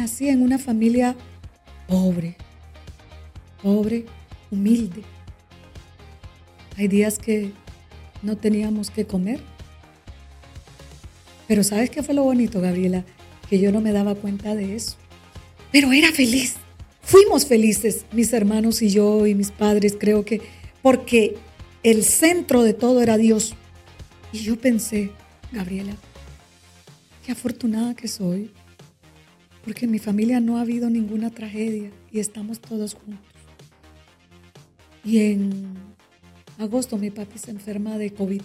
nací en una familia pobre, pobre, humilde. Hay días que no teníamos que comer. Pero ¿sabes qué fue lo bonito, Gabriela? Que yo no me daba cuenta de eso. Pero era feliz. Fuimos felices, mis hermanos y yo y mis padres, creo que, porque el centro de todo era Dios. Y yo pensé, Gabriela, qué afortunada que soy, porque en mi familia no ha habido ninguna tragedia y estamos todos juntos. Y en agosto mi papi se enferma de COVID.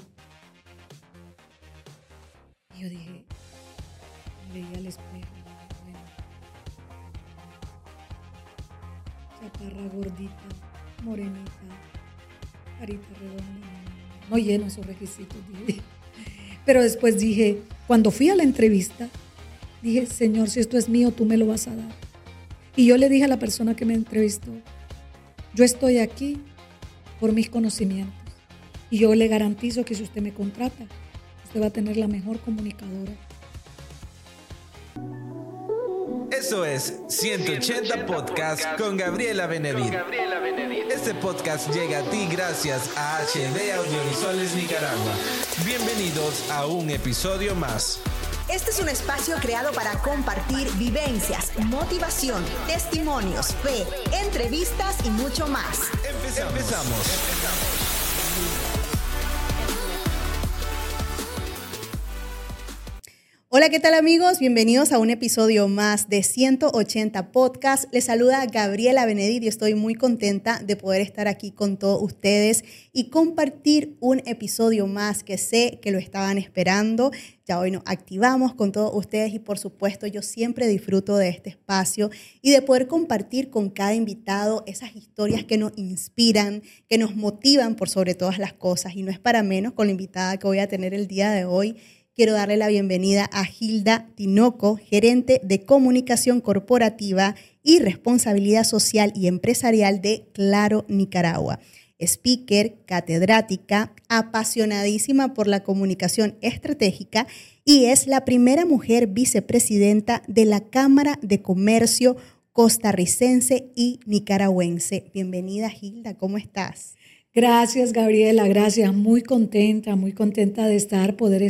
Y yo dije, veía al espejo, bueno, chaparra gordita, morenita, carita redonda, no lleno esos requisitos. Dije. Pero después dije, cuando fui a la entrevista, dije, Señor, si esto es mío, tú me lo vas a dar. Y yo le dije a la persona que me entrevistó, yo estoy aquí por mis conocimientos. Y yo le garantizo que si usted me contrata, usted va a tener la mejor comunicadora. Eso es 180 Podcast con Gabriela Benedit. Este podcast llega a ti gracias a HD Audiovisuales Nicaragua. Bienvenidos a un episodio más. Este es un espacio creado para compartir vivencias, motivación, testimonios, fe, entrevistas y mucho más. Empezamos. Hola, ¿qué tal amigos? Bienvenidos a un episodio más de 180 Podcast. Les saluda Gabriela Benedit y estoy muy contenta de poder estar aquí con todos ustedes y compartir un episodio más que sé que lo estaban esperando. Ya hoy nos activamos con todos ustedes y por supuesto yo siempre disfruto de este espacio y de poder compartir con cada invitado esas historias que nos inspiran, que nos motivan por sobre todas las cosas. Y no es para menos con la invitada que voy a tener el día de hoy quiero darle la bienvenida a Gilda Tinoco, gerente de comunicación corporativa y responsabilidad social y empresarial de Claro Nicaragua. Speaker, catedrática, apasionadísima por la comunicación estratégica y es la primera mujer vicepresidenta de la Cámara de Comercio costarricense y nicaragüense. Bienvenida Gilda, ¿cómo estás? Gracias Gabriela, gracias, muy contenta, muy contenta de estar, poder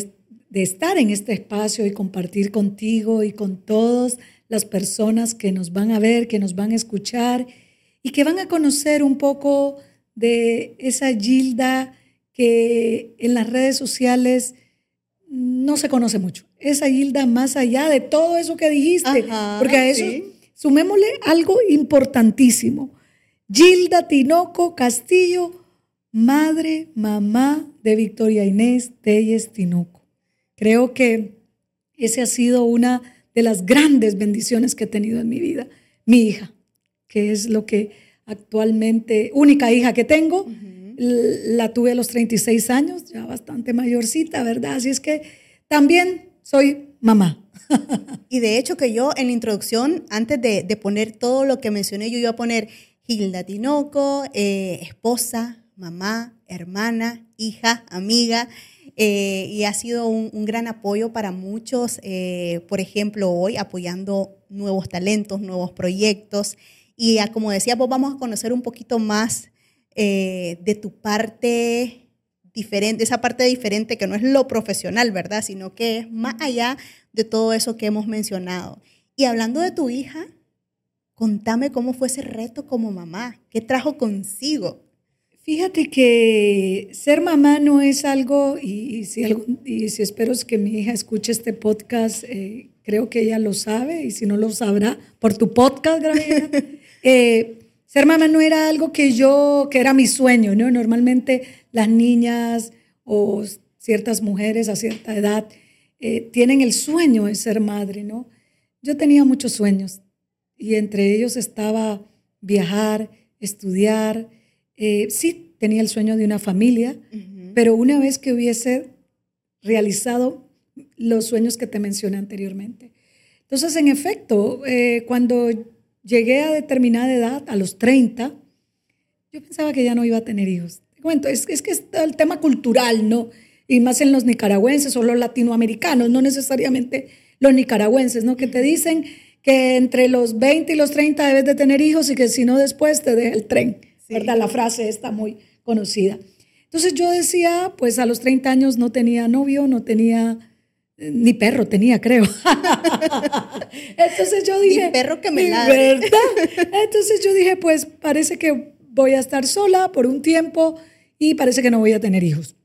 de estar en este espacio y compartir contigo y con todas las personas que nos van a ver, que nos van a escuchar y que van a conocer un poco de esa Gilda que en las redes sociales no se conoce mucho. Esa Gilda más allá de todo eso que dijiste, porque a eso sumémosle algo importantísimo. Gilda Tinoco Castillo, madre, mamá de Victoria Inés Telles Tinoco. Creo que esa ha sido una de las grandes bendiciones que he tenido en mi vida. Mi hija, que es lo que actualmente, única hija que tengo, la tuve a los 36 años, ya bastante mayorcita, ¿verdad? Así es que también soy mamá. y de hecho que yo en la introducción, antes de, poner todo lo que mencioné, yo iba a poner Gilda Tinoco, eh, esposa, mamá, hermana, hija, amiga. Eh, y ha sido un, gran apoyo para muchos, eh, por ejemplo, hoy apoyando nuevos talentos, nuevos proyectos. Y como decía, pues vamos a conocer un poquito más eh, de tu parte diferente, esa parte diferente que no es lo profesional, ¿verdad? Sino que es más allá de todo eso que hemos mencionado. Y hablando de tu hija, contame cómo fue ese reto como mamá, qué trajo consigo. Fíjate que ser mamá no es algo, y, si, y si espero que mi hija escuche este podcast, eh, creo que ella lo sabe, y si no lo sabrá, por tu podcast, Gabriela. Eh, ser mamá no era algo que yo, que era mi sueño, ¿no? Normalmente las niñas o ciertas mujeres a cierta edad eh, tienen el sueño de ser madre, ¿no? Yo tenía muchos sueños, y entre ellos estaba viajar, estudiar, eh, sí tenía el sueño de una familia, pero una vez que hubiese realizado los sueños que te mencioné anteriormente. Entonces, en efecto, eh, cuando llegué a determinada edad, a los 30, yo pensaba que ya no iba a tener hijos. Te es, es que es el tema cultural, ¿no? Y más en los nicaragüenses o los latinoamericanos, no necesariamente los nicaragüenses, ¿no? Que te dicen que entre los 20 y los 30 debes de tener hijos y que si no después te deja el tren, ¿verdad? La frase está muy conocida. Entonces yo decía, pues a los 30 años no tenía novio, no tenía eh, ni perro tenía, creo. Entonces yo dije, ni perro que me ladre. Entonces yo dije, pues parece que voy a estar sola por un tiempo y parece que no voy a tener hijos.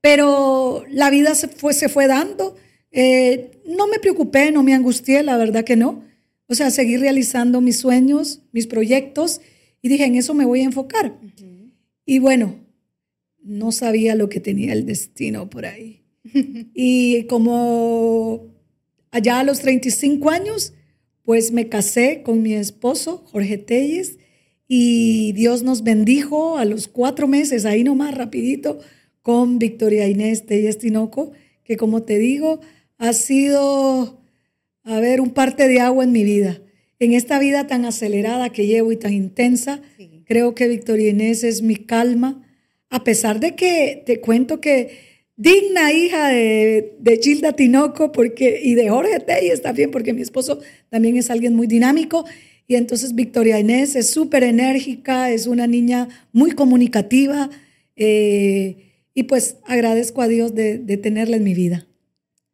Pero la vida se fue, se fue dando. Eh, no me preocupé, no me angustié, la verdad que no. O sea, seguí realizando mis sueños, mis proyectos y dije, en eso me voy a enfocar. Y bueno, no sabía lo que tenía el destino por ahí. y como allá a los 35 años, pues me casé con mi esposo, Jorge Telles, y Dios nos bendijo a los cuatro meses, ahí nomás rapidito, con Victoria Inés Telles Tinoco, que como te digo, ha sido, a ver, un parte de agua en mi vida. En esta vida tan acelerada que llevo y tan intensa, creo que Victoria Inés es mi calma, a pesar de que te cuento que digna hija de, de Gilda Tinoco porque, y de Jorge Telles también, porque mi esposo también es alguien muy dinámico y entonces Victoria Inés es súper enérgica, es una niña muy comunicativa eh, y pues agradezco a Dios de, tenerla en mi vida.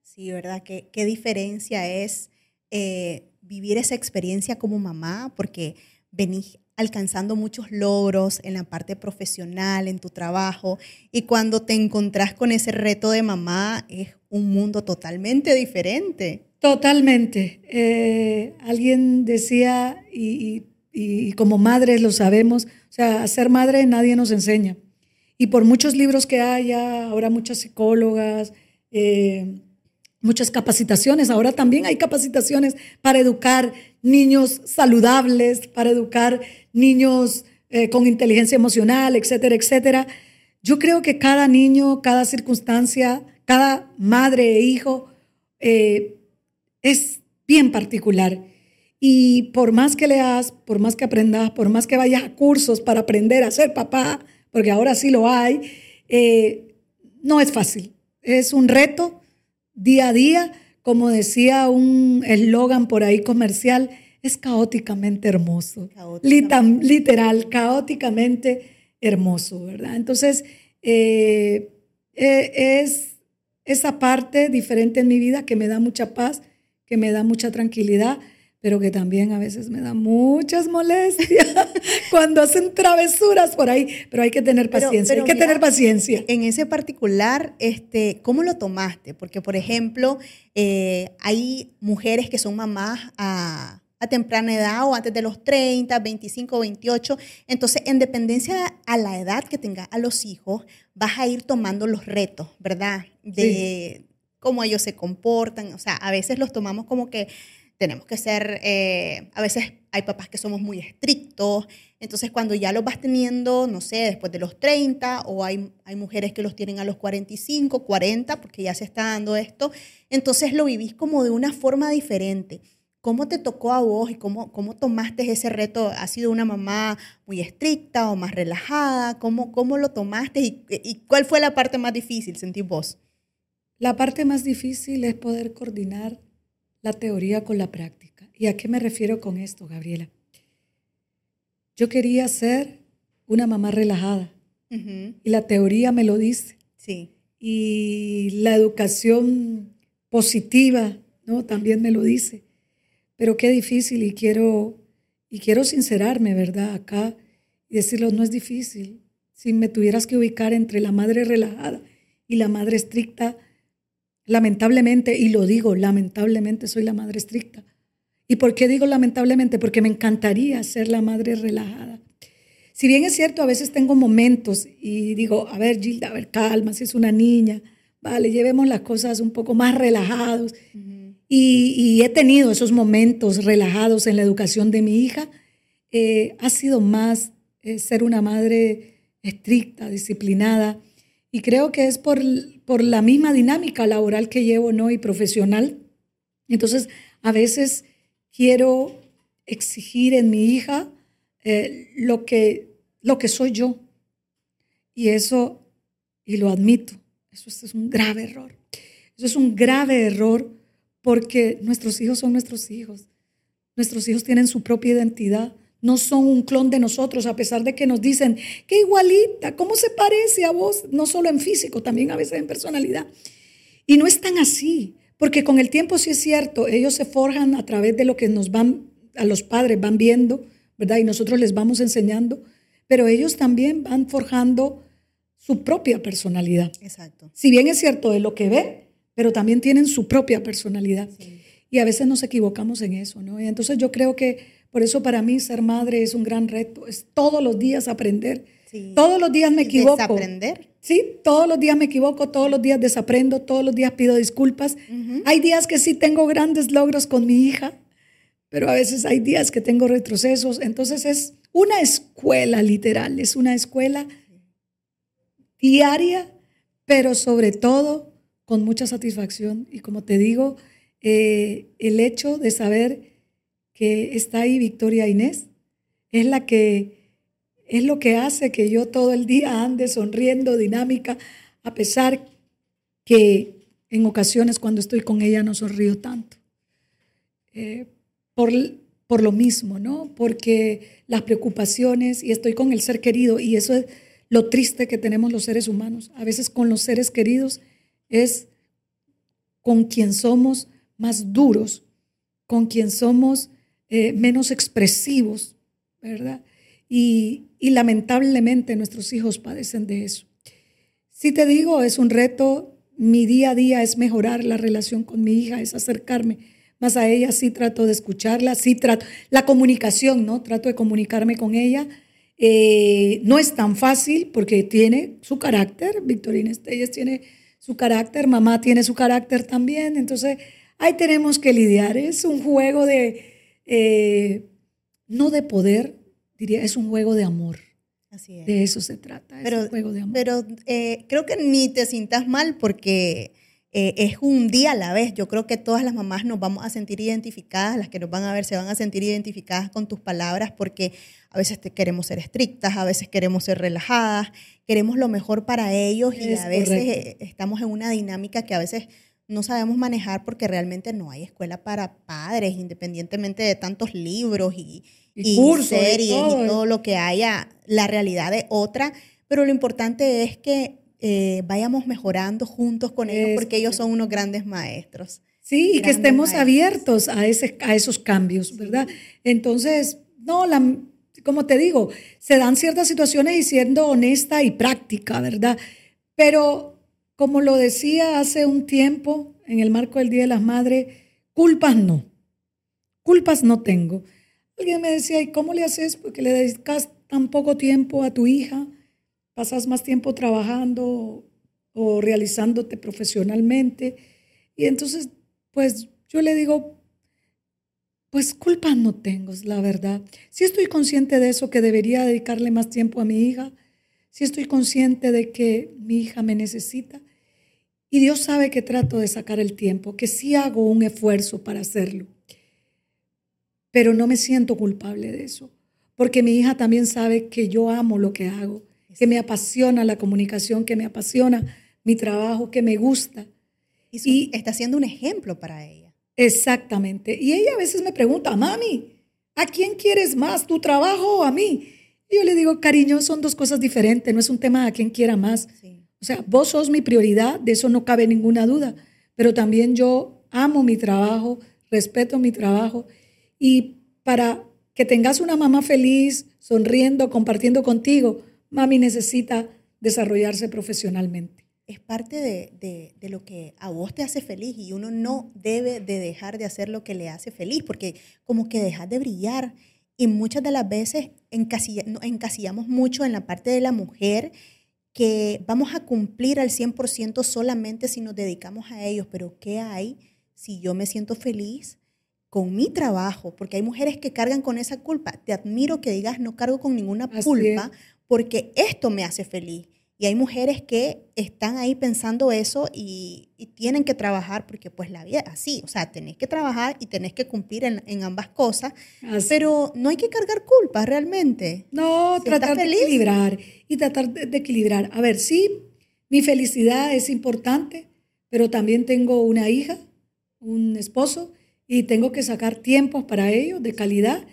Sí, ¿verdad? ¿Qué, qué diferencia es eh, vivir esa experiencia como mamá? Porque venís alcanzando muchos logros en la parte profesional, en tu trabajo, y cuando te encontrás con ese reto de mamá es un mundo totalmente diferente. Totalmente. Eh, alguien decía, y, como madres lo sabemos, o sea, ser madre nadie nos enseña. Y por muchos libros que haya, ahora muchas psicólogas, eh, muchas capacitaciones, ahora también hay capacitaciones para educar niños saludables, para educar niños eh, con inteligencia emocional, etcétera, etcétera. Yo creo que cada niño, cada circunstancia, cada madre e hijo es bien particular. Y por más que leas, por más que aprendas, por más que vayas a cursos para aprender a ser papá, porque ahora sí lo hay, eh, no es fácil. Es un reto día a día. Como decía un eslogan por ahí comercial, es caóticamente hermoso. Literal, caóticamente hermoso, ¿verdad? Entonces, eh, eh, es esa parte diferente en mi vida que me da mucha paz que me da mucha tranquilidad, pero que también a veces me da muchas molestias cuando hacen travesuras por ahí, pero hay que tener paciencia, hay que tener paciencia. En ese particular, este, ¿cómo lo tomaste? Porque, por ejemplo, eh, hay mujeres que son mamás a, a temprana edad o antes de los 30, 25, 28. Entonces, en dependencia a la edad que tengas a los hijos, vas a ir tomando los retos, ¿verdad? De, cómo ellos se comportan. O sea, a veces los tomamos como que tenemos que ser, eh, a veces hay papás que somos muy estrictos, entonces cuando ya los vas teniendo, no sé, después de los 30, o hay, hay mujeres que los tienen a los 45, 40, porque ya se está dando esto, entonces lo vivís como de una forma diferente. ¿Cómo te tocó a vos y cómo, cómo tomaste ese reto? ¿Has sido una mamá muy estricta o más relajada? ¿Cómo, cómo lo tomaste y, y cuál fue la parte más difícil, sentís vos? La parte más difícil es poder coordinar la teoría con la práctica. ¿Y a qué me refiero con esto, Gabriela? Yo quería ser una mamá relajada y la teoría me lo dice. Sí. Y la educación positiva, ¿no? También me lo dice. Pero qué difícil y quiero y quiero sincerarme, ¿verdad? Acá y decirlo, no es difícil. Si me tuvieras que ubicar entre la madre relajada y la madre estricta, Lamentablemente, y lo digo, lamentablemente soy la madre estricta. ¿Y por qué digo lamentablemente? Porque me encantaría ser la madre relajada. Si bien es cierto, a veces tengo momentos y digo, a ver, Gilda, a ver, calma, si es una niña, vale, llevemos las cosas un poco más relajados. y, he tenido esos momentos relajados en la educación de mi hija. Eh, ha sido más eh, ser una madre estricta, disciplinada. Y creo que es por, por la misma dinámica laboral que llevo ¿no? y profesional. Entonces, a veces quiero exigir en mi hija eh, lo, que, lo que soy yo. Y eso, y lo admito, eso es un grave error. Eso es un grave error porque nuestros hijos son nuestros hijos. Nuestros hijos tienen su propia identidad. No son un clon de nosotros, a pesar de que nos dicen, qué igualita, ¿cómo se parece a vos? No solo en físico, también a veces en personalidad. Y no es tan así, porque con el tiempo sí es cierto, ellos se forjan a través de lo que nos van, a los padres van viendo, ¿verdad? Y nosotros les vamos enseñando, pero ellos también van forjando su propia personalidad. Exacto. Si bien es cierto de lo que ve, pero también tienen su propia personalidad. Y a veces nos equivocamos en eso, ¿no? Y entonces yo creo que por eso para mí ser madre es un gran reto, es todos los días aprender. Todos los días me equivoco. Desaprender. Sí, todos los días me equivoco, todos los días desaprendo, todos los días pido disculpas. Hay días que sí tengo grandes logros con mi hija, pero a veces hay días que tengo retrocesos. Entonces es una escuela literal, es una escuela diaria, pero sobre todo con mucha satisfacción. Y como te digo, eh, el hecho de saber que está ahí Victoria Inés es la que es lo que hace que yo todo el día ande sonriendo, dinámica, a pesar que en ocasiones cuando estoy con ella no sonrío tanto. Eh, por, por lo mismo, ¿no? Porque las preocupaciones, y estoy con el ser querido, y eso es lo triste que tenemos los seres humanos. A veces con los seres queridos es con quien somos más duros, con quien somos eh, menos expresivos, ¿verdad? Y, y lamentablemente nuestros hijos padecen de eso. Si te digo, es un reto, mi día a día es mejorar la relación con mi hija, es acercarme más a ella, sí trato de escucharla, sí trato, la comunicación, ¿no? Trato de comunicarme con ella eh, no es tan fácil porque tiene su carácter, Victorina Estelles tiene su carácter, mamá tiene su carácter también, entonces ahí tenemos que lidiar. Es un juego de, eh, no de poder, diría, es un juego de amor. Así es. De eso se trata, pero, es un juego de amor. Pero eh, creo que ni te sientas mal porque es un día a la vez. Yo creo que todas las mamás nos vamos a sentir identificadas, las que nos van a ver se van a sentir identificadas con tus palabras porque a veces queremos ser estrictas, a veces queremos ser relajadas, queremos lo mejor para ellos y a veces eh, estamos en una dinámica que a veces no sabemos manejar porque realmente no hay escuela para padres, independientemente de tantos libros y, series y todo. lo que haya, la realidad de otra. Pero lo importante es que eh, vayamos mejorando juntos con ellos porque ellos son unos grandes maestros. Sí, y que estemos abiertos a, ese, a esos cambios, ¿verdad? Entonces, no, la, como te digo, se dan ciertas situaciones y siendo honesta y práctica, ¿verdad? Pero como lo decía hace un tiempo, en el marco del Día de las Madres, culpas no. Culpas no tengo. Alguien me decía, ¿y cómo le haces? Porque le dedicas tan poco tiempo a tu hija, pasas más tiempo trabajando o realizándote profesionalmente. Y entonces, pues yo le digo, pues culpa no tengo, la verdad. Si estoy consciente de eso, que debería dedicarle más tiempo a mi hija, si estoy consciente de que mi hija me necesita, y Dios sabe que trato de sacar el tiempo, que sí hago un esfuerzo para hacerlo, pero no me siento culpable de eso, porque mi hija también sabe que yo amo lo que hago, que me apasiona la comunicación, que me apasiona mi trabajo, que me gusta. Y, está siendo un ejemplo para ella. Exactamente. Y ella a veces me pregunta, mami, ¿a quién quieres más, tu trabajo o a mí? Y yo le digo, cariño, son dos cosas diferentes, no es un tema a quién quiera más. O sea, vos sos mi prioridad, de eso no cabe ninguna duda, pero también yo amo mi trabajo, respeto mi trabajo. Y para que tengas una mamá feliz, sonriendo, compartiendo contigo, mami necesita desarrollarse profesionalmente. Es parte de, lo que a vos te hace feliz y uno no debe de dejar de hacer lo que le hace feliz porque como que dejas de brillar. Y muchas de las veces encasillamos mucho en la parte de la mujer que vamos a cumplir al 100% solamente si nos dedicamos a ellos, pero ¿qué hay si yo me siento feliz? con mi trabajo, porque hay mujeres que cargan con esa culpa. Te admiro que digas, no cargo con ninguna culpa, porque esto me hace feliz. Y hay mujeres que están ahí pensando eso y, tienen que trabajar porque pues la vida es así, o sea, tenés que trabajar y tenés que cumplir en, ambas cosas, pero no hay que cargar culpas realmente. No, tratar de equilibrar y tratar de, equilibrar. A ver, sí, mi felicidad es importante, pero también tengo una hija un esposo y tengo que sacar tiempos para ellos de calidad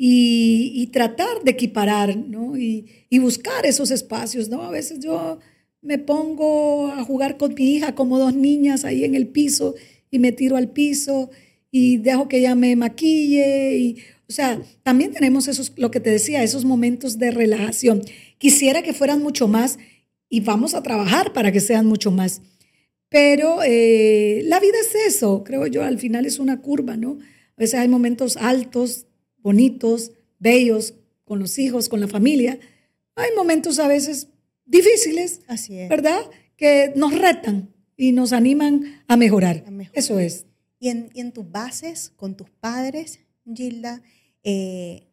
y, tratar de equiparar, ¿no? Y, buscar esos espacios, ¿no? A veces yo me pongo a jugar con mi hija como dos niñas ahí en el piso y me tiro al piso y dejo que ella me maquille y, o sea, también tenemos esos, lo que te decía, esos momentos de relajación. Quisiera que fueran mucho más y vamos a trabajar para que sean mucho más. Pero eh, la vida es eso, creo yo, al final es una curva, ¿no? A veces hay momentos altos, bonitos, bellos, con los hijos, con la familia. Hay momentos a veces difíciles, Así ¿verdad? Que nos retan y nos animan a mejorar. Eso es. Y en, y en, tus bases, con tus padres, Gilda, eh,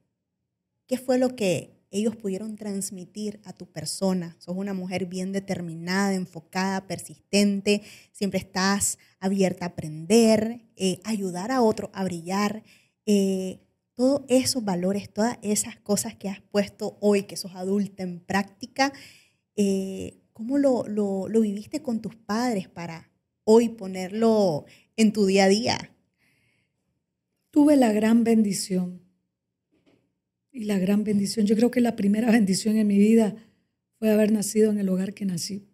¿qué fue lo que ellos pudieron transmitir a tu persona? Sos una mujer bien determinada, enfocada, persistente, siempre estás abierta a aprender, eh, ayudar a otro a brillar. Eh, todos esos valores, todas esas cosas que has puesto hoy, que sos adulta en práctica, ¿cómo lo, lo, lo viviste con tus padres para hoy ponerlo en tu día a día? Tuve la gran bendición y la gran bendición. Yo creo que la primera bendición en mi vida fue haber nacido en el hogar que nací.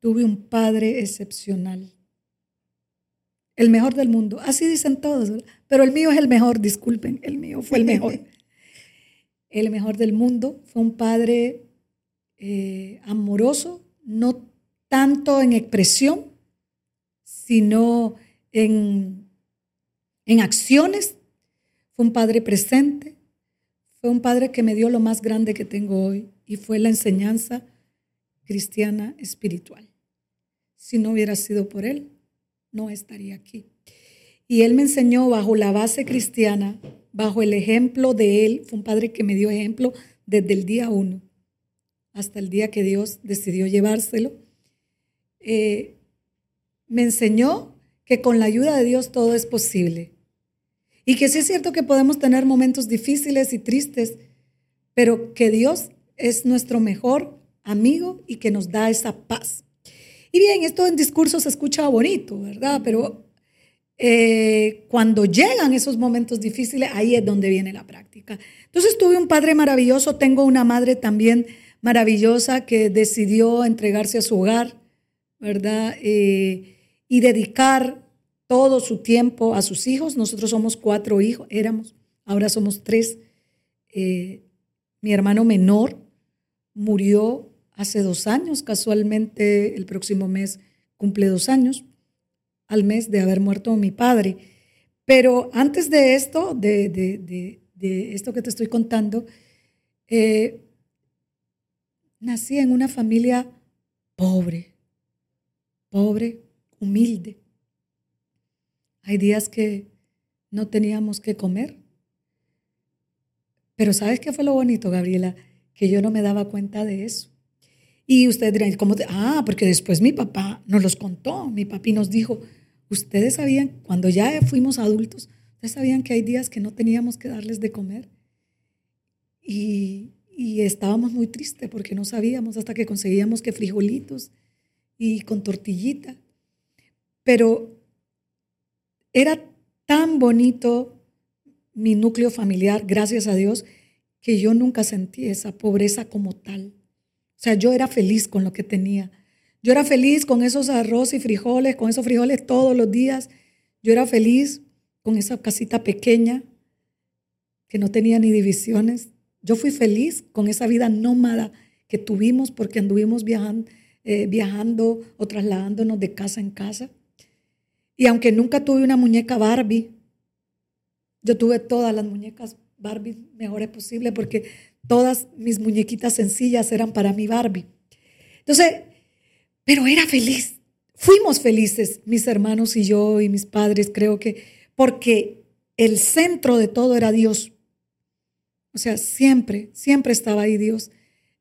Tuve un padre excepcional, el mejor del mundo. Así dicen todos, pero el mío es el mejor, disculpen, el mío fue el mejor. el mejor del mundo. Fue un padre eh, amoroso, no tanto en expresión, sino en, en acciones. Fue un padre presente, fue un padre que me dio lo más grande que tengo hoy y fue la enseñanza cristiana espiritual. Si no hubiera sido por él, no estaría aquí. Y él me enseñó bajo la base cristiana, bajo el ejemplo de él, fue un padre que me dio ejemplo desde el día uno hasta el día que Dios decidió llevárselo. Eh, me enseñó que con la ayuda de Dios todo es posible. Y que sí es cierto que podemos tener momentos difíciles y tristes, pero que Dios es nuestro mejor amigo y que nos da esa paz. Y bien, esto en discurso se escucha bonito, ¿verdad? Pero eh, cuando llegan esos momentos difíciles, ahí es donde viene la práctica. Entonces tuve un padre maravilloso, tengo una madre también maravillosa que decidió entregarse a su hogar, ¿verdad? Eh, y dedicar todo su tiempo a sus hijos. Nosotros somos cuatro hijos, éramos, ahora somos tres. Eh, mi hermano menor murió hace dos años, casualmente el próximo mes cumple dos años, al mes de haber muerto mi padre. Pero antes de esto, de, esto que te estoy contando, eh, nací en una familia pobre, pobre, humilde. Hay días que no teníamos que comer. Pero ¿sabes qué fue lo bonito, Gabriela? Que yo no me daba cuenta de eso. Y ustedes dirán, ¿cómo? Ah, porque después mi papá nos los contó. Mi papi nos dijo, ustedes sabían, cuando ya fuimos adultos, ustedes sabían que hay días que no teníamos que darles de comer. Y, y estábamos muy tristes porque no sabíamos hasta que conseguíamos que frijolitos y con tortillita. Pero era tan bonito mi núcleo familiar, gracias a Dios, que yo nunca sentí esa pobreza como tal. O sea, yo era feliz con lo que tenía. Yo era feliz con esos arroz y frijoles, con esos frijoles todos los días. Yo era feliz con esa casita pequeña que no tenía ni divisiones. Yo fui feliz con esa vida nómada que tuvimos porque anduvimos viajando, eh, viajando o trasladándonos de casa en casa. Y aunque nunca tuve una muñeca Barbie, yo tuve todas las muñecas Barbie mejores posibles porque todas mis muñequitas sencillas eran para mi Barbie. Entonces, pero era feliz. Fuimos felices, mis hermanos y yo y mis padres, creo que, porque el centro de todo era Dios. O sea, siempre, siempre estaba ahí Dios.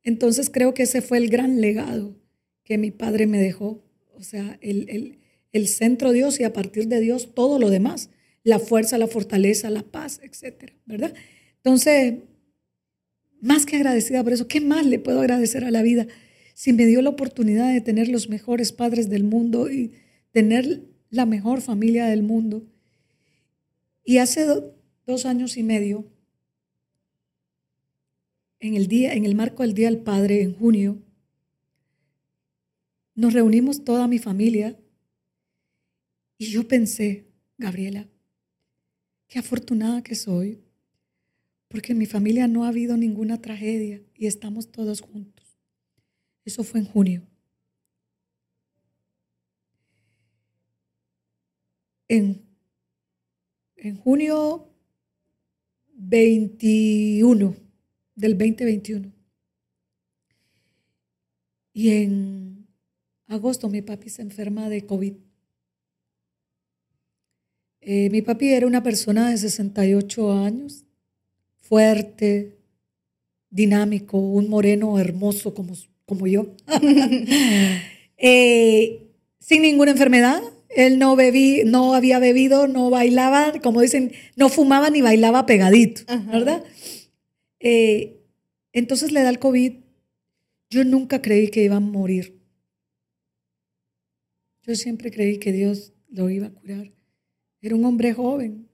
Entonces creo que ese fue el gran legado que mi padre me dejó. O sea, el, el, el centro Dios y a partir de Dios todo lo demás, la fuerza, la fortaleza, la paz, etcétera, ¿verdad? Entonces, más que agradecida por eso, ¿qué más le puedo agradecer a la vida si me dio la oportunidad de tener los mejores padres del mundo y tener la mejor familia del mundo. Y hace dos años y medio, en el, día, en el marco del Día del Padre, en junio, nos reunimos toda mi familia y yo pensé, Gabriela, qué afortunada que soy, porque en mi familia no ha habido ninguna tragedia y estamos todos juntos. Eso fue en junio. En, en junio 21 del 2021. Y en agosto mi papi se enferma de COVID. Eh, mi papi era una persona de 68 años, fuerte, dinámico, un moreno hermoso como, como yo, eh, sin ninguna enfermedad. Él no, bebí, no había bebido, no bailaba, como dicen, no fumaba ni bailaba pegadito, ¿verdad? Eh, entonces le da el COVID. Yo nunca creí que iba a morir. Yo siempre creí que Dios lo iba a curar. Era un hombre joven.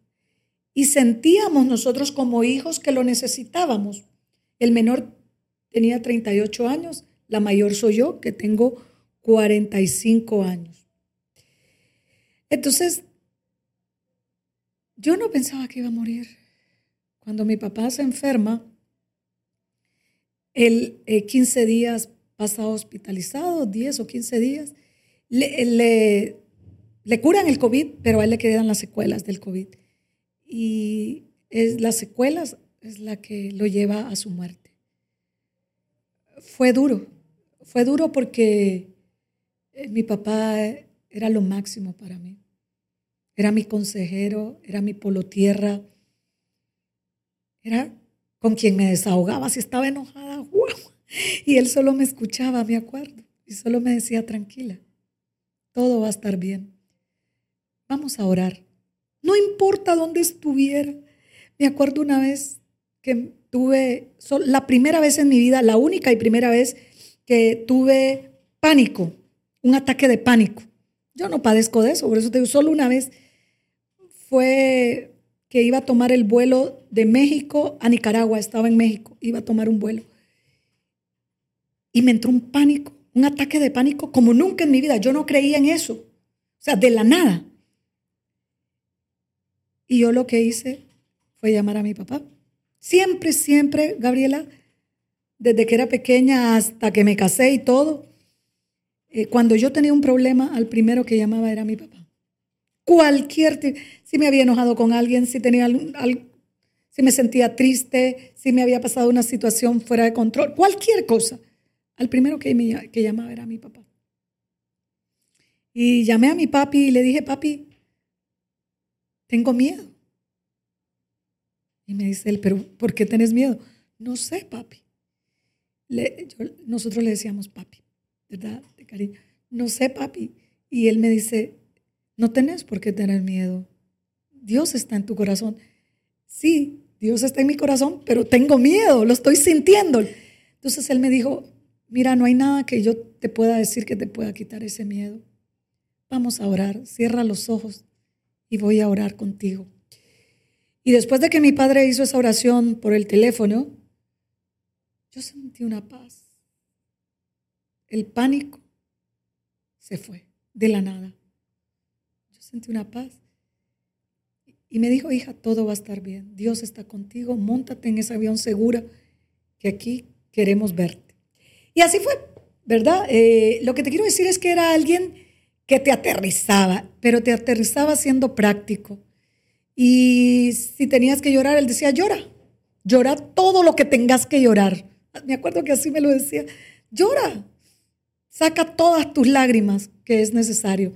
Y sentíamos nosotros como hijos que lo necesitábamos. El menor tenía 38 años, la mayor soy yo, que tengo 45 años. Entonces, yo no pensaba que iba a morir. Cuando mi papá se enferma, 15 eh, días pasa hospitalizado, 10 o 15 días, le, le curan el COVID, pero a él le quedan las secuelas del COVID. Y es, las secuelas es la que lo lleva a su muerte. Fue duro, fue duro porque eh, mi papá era lo máximo para mí. Era mi consejero, era mi polotierra, era con quien me desahogaba si estaba enojada. Y él solo me escuchaba, me acuerdo, y solo me decía, tranquila, todo va a estar bien. Vamos a orar. No importa dónde estuviera. Me acuerdo una vez que tuve, la primera vez en mi vida, la única y primera vez que tuve pánico, un ataque de pánico. Yo no padezco de eso, por eso te digo, solo una vez fue que iba a tomar el vuelo de México a Nicaragua, estaba en México, iba a tomar un vuelo. Y me entró un pánico, un ataque de pánico como nunca en mi vida. Yo no creía en eso. O sea, de la nada. Y yo lo que hice fue llamar a mi papá. Siempre, siempre, Gabriela, desde que era pequeña hasta que me casé y todo, eh, cuando yo tenía un problema, al primero que llamaba era mi papá. Cualquier, si me había enojado con alguien, si tenía si me sentía triste, si me había pasado una situación fuera de control, cualquier cosa, al primero que, me, que llamaba era mi papá. Y llamé a mi papi y le dije, papi, tengo miedo. Y me dice él, pero ¿por qué tenés miedo? No sé, papi. nosotros le decíamos papi, ¿verdad? De cariño. No sé, papi. Y él me dice, no tenés por qué tener miedo. Dios está en tu corazón. Sí, Dios está en mi corazón, pero tengo miedo, lo estoy sintiendo. Entonces él me dijo, mira, no hay nada que yo te pueda decir que te pueda quitar ese miedo. Vamos a orar, cierra los ojos y voy a orar contigo. Y después de que mi padre hizo esa oración por el teléfono, yo sentí una paz. El pánico se fue de la nada. Yo sentí una paz. Y me dijo, hija, todo va a estar bien. Dios está contigo. Móntate en ese avión segura que aquí queremos verte. Y así fue, ¿verdad? Eh, lo que te quiero decir es que era alguien que te aterrizaba, pero te aterrizaba siendo práctico. Y si tenías que llorar, él decía, llora, llora todo lo que tengas que llorar. Me acuerdo que así me lo decía, llora, saca todas tus lágrimas que es necesario.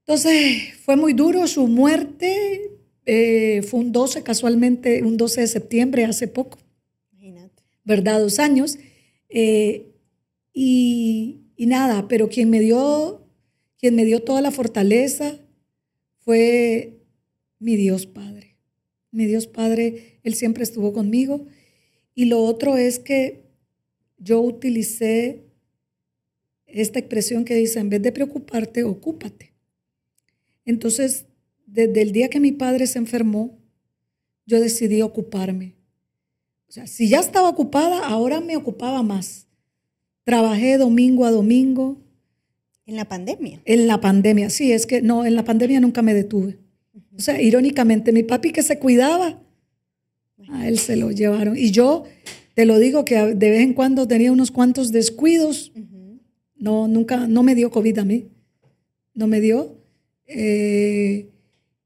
Entonces, fue muy duro su muerte, eh, fue un 12 casualmente, un 12 de septiembre, hace poco, Imagínate. ¿verdad? Dos años. Eh, y, y nada, pero quien me dio quien me dio toda la fortaleza fue mi Dios Padre. Mi Dios Padre, Él siempre estuvo conmigo. Y lo otro es que yo utilicé esta expresión que dice, en vez de preocuparte, ocúpate. Entonces, desde el día que mi padre se enfermó, yo decidí ocuparme. O sea, si ya estaba ocupada, ahora me ocupaba más. Trabajé domingo a domingo. ¿En la pandemia? En la pandemia, sí, es que no, en la pandemia nunca me detuve. O sea, irónicamente, mi papi que se cuidaba, a él se lo llevaron. Y yo te lo digo que de vez en cuando tenía unos cuantos descuidos. No, nunca, no me dio COVID a mí. No me dio. Eh,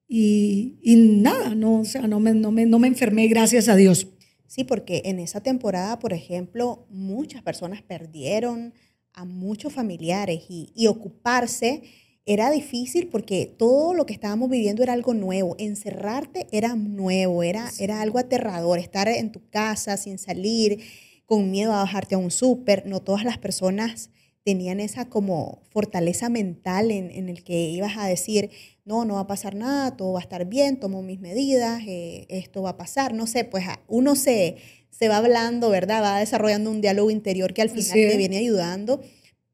y, nada, no, o sea, no me, no, me, no me enfermé, gracias a Dios. Sí, porque en esa temporada, por ejemplo, muchas personas perdieron a muchos familiares y, y ocuparse era difícil porque todo lo que estábamos viviendo era algo nuevo. Encerrarte era nuevo, era, era algo aterrador. Estar en tu casa sin salir, con miedo a bajarte a un súper. No todas las personas tenían esa como fortaleza mental en, el que ibas a decir, no, no va a pasar nada, todo va a estar bien, tomo mis medidas, eh, esto va a pasar. No sé, pues uno se, se va hablando, ¿verdad? Va desarrollando un diálogo interior que al final te viene ayudando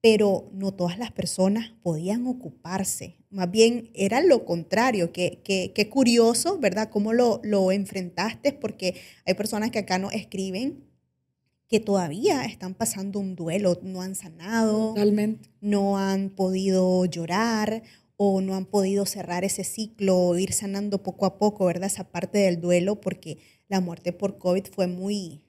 pero no todas las personas podían ocuparse. Más bien era lo contrario, que, que, curioso, ¿verdad? ¿Cómo lo, lo, enfrentaste? Porque hay personas que acá nos escriben que todavía están pasando un duelo, no han sanado, Totalmente. no han podido llorar o no han podido cerrar ese ciclo o ir sanando poco a poco, ¿verdad? Esa parte del duelo, porque la muerte por COVID fue muy,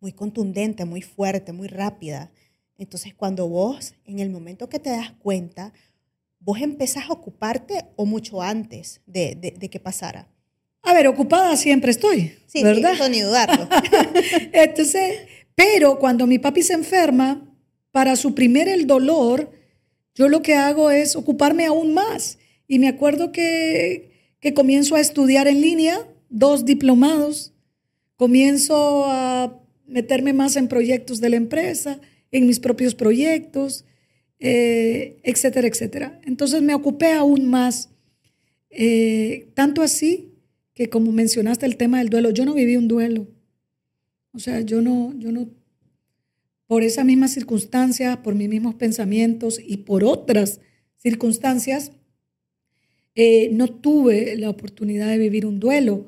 muy contundente, muy fuerte, muy rápida. Entonces, cuando vos, en el momento que te das cuenta, vos empezás a ocuparte o mucho antes de, que pasara. A ver, ocupada siempre estoy, sí, ¿verdad? Sí, ni dudarlo. Entonces, pero cuando mi papi se enferma, para suprimir el dolor, yo lo que hago es ocuparme aún más. Y me acuerdo que, que comienzo a estudiar en línea, dos diplomados, comienzo a meterme más en proyectos de la empresa, en mis propios proyectos, eh, etcétera, etcétera. Entonces me ocupé aún más, eh, tanto así que como mencionaste el tema del duelo, yo no viví un duelo. O sea, yo no, yo no, por esa misma circunstancia, por mis mismos pensamientos y por otras circunstancias, eh, no tuve la oportunidad de vivir un duelo.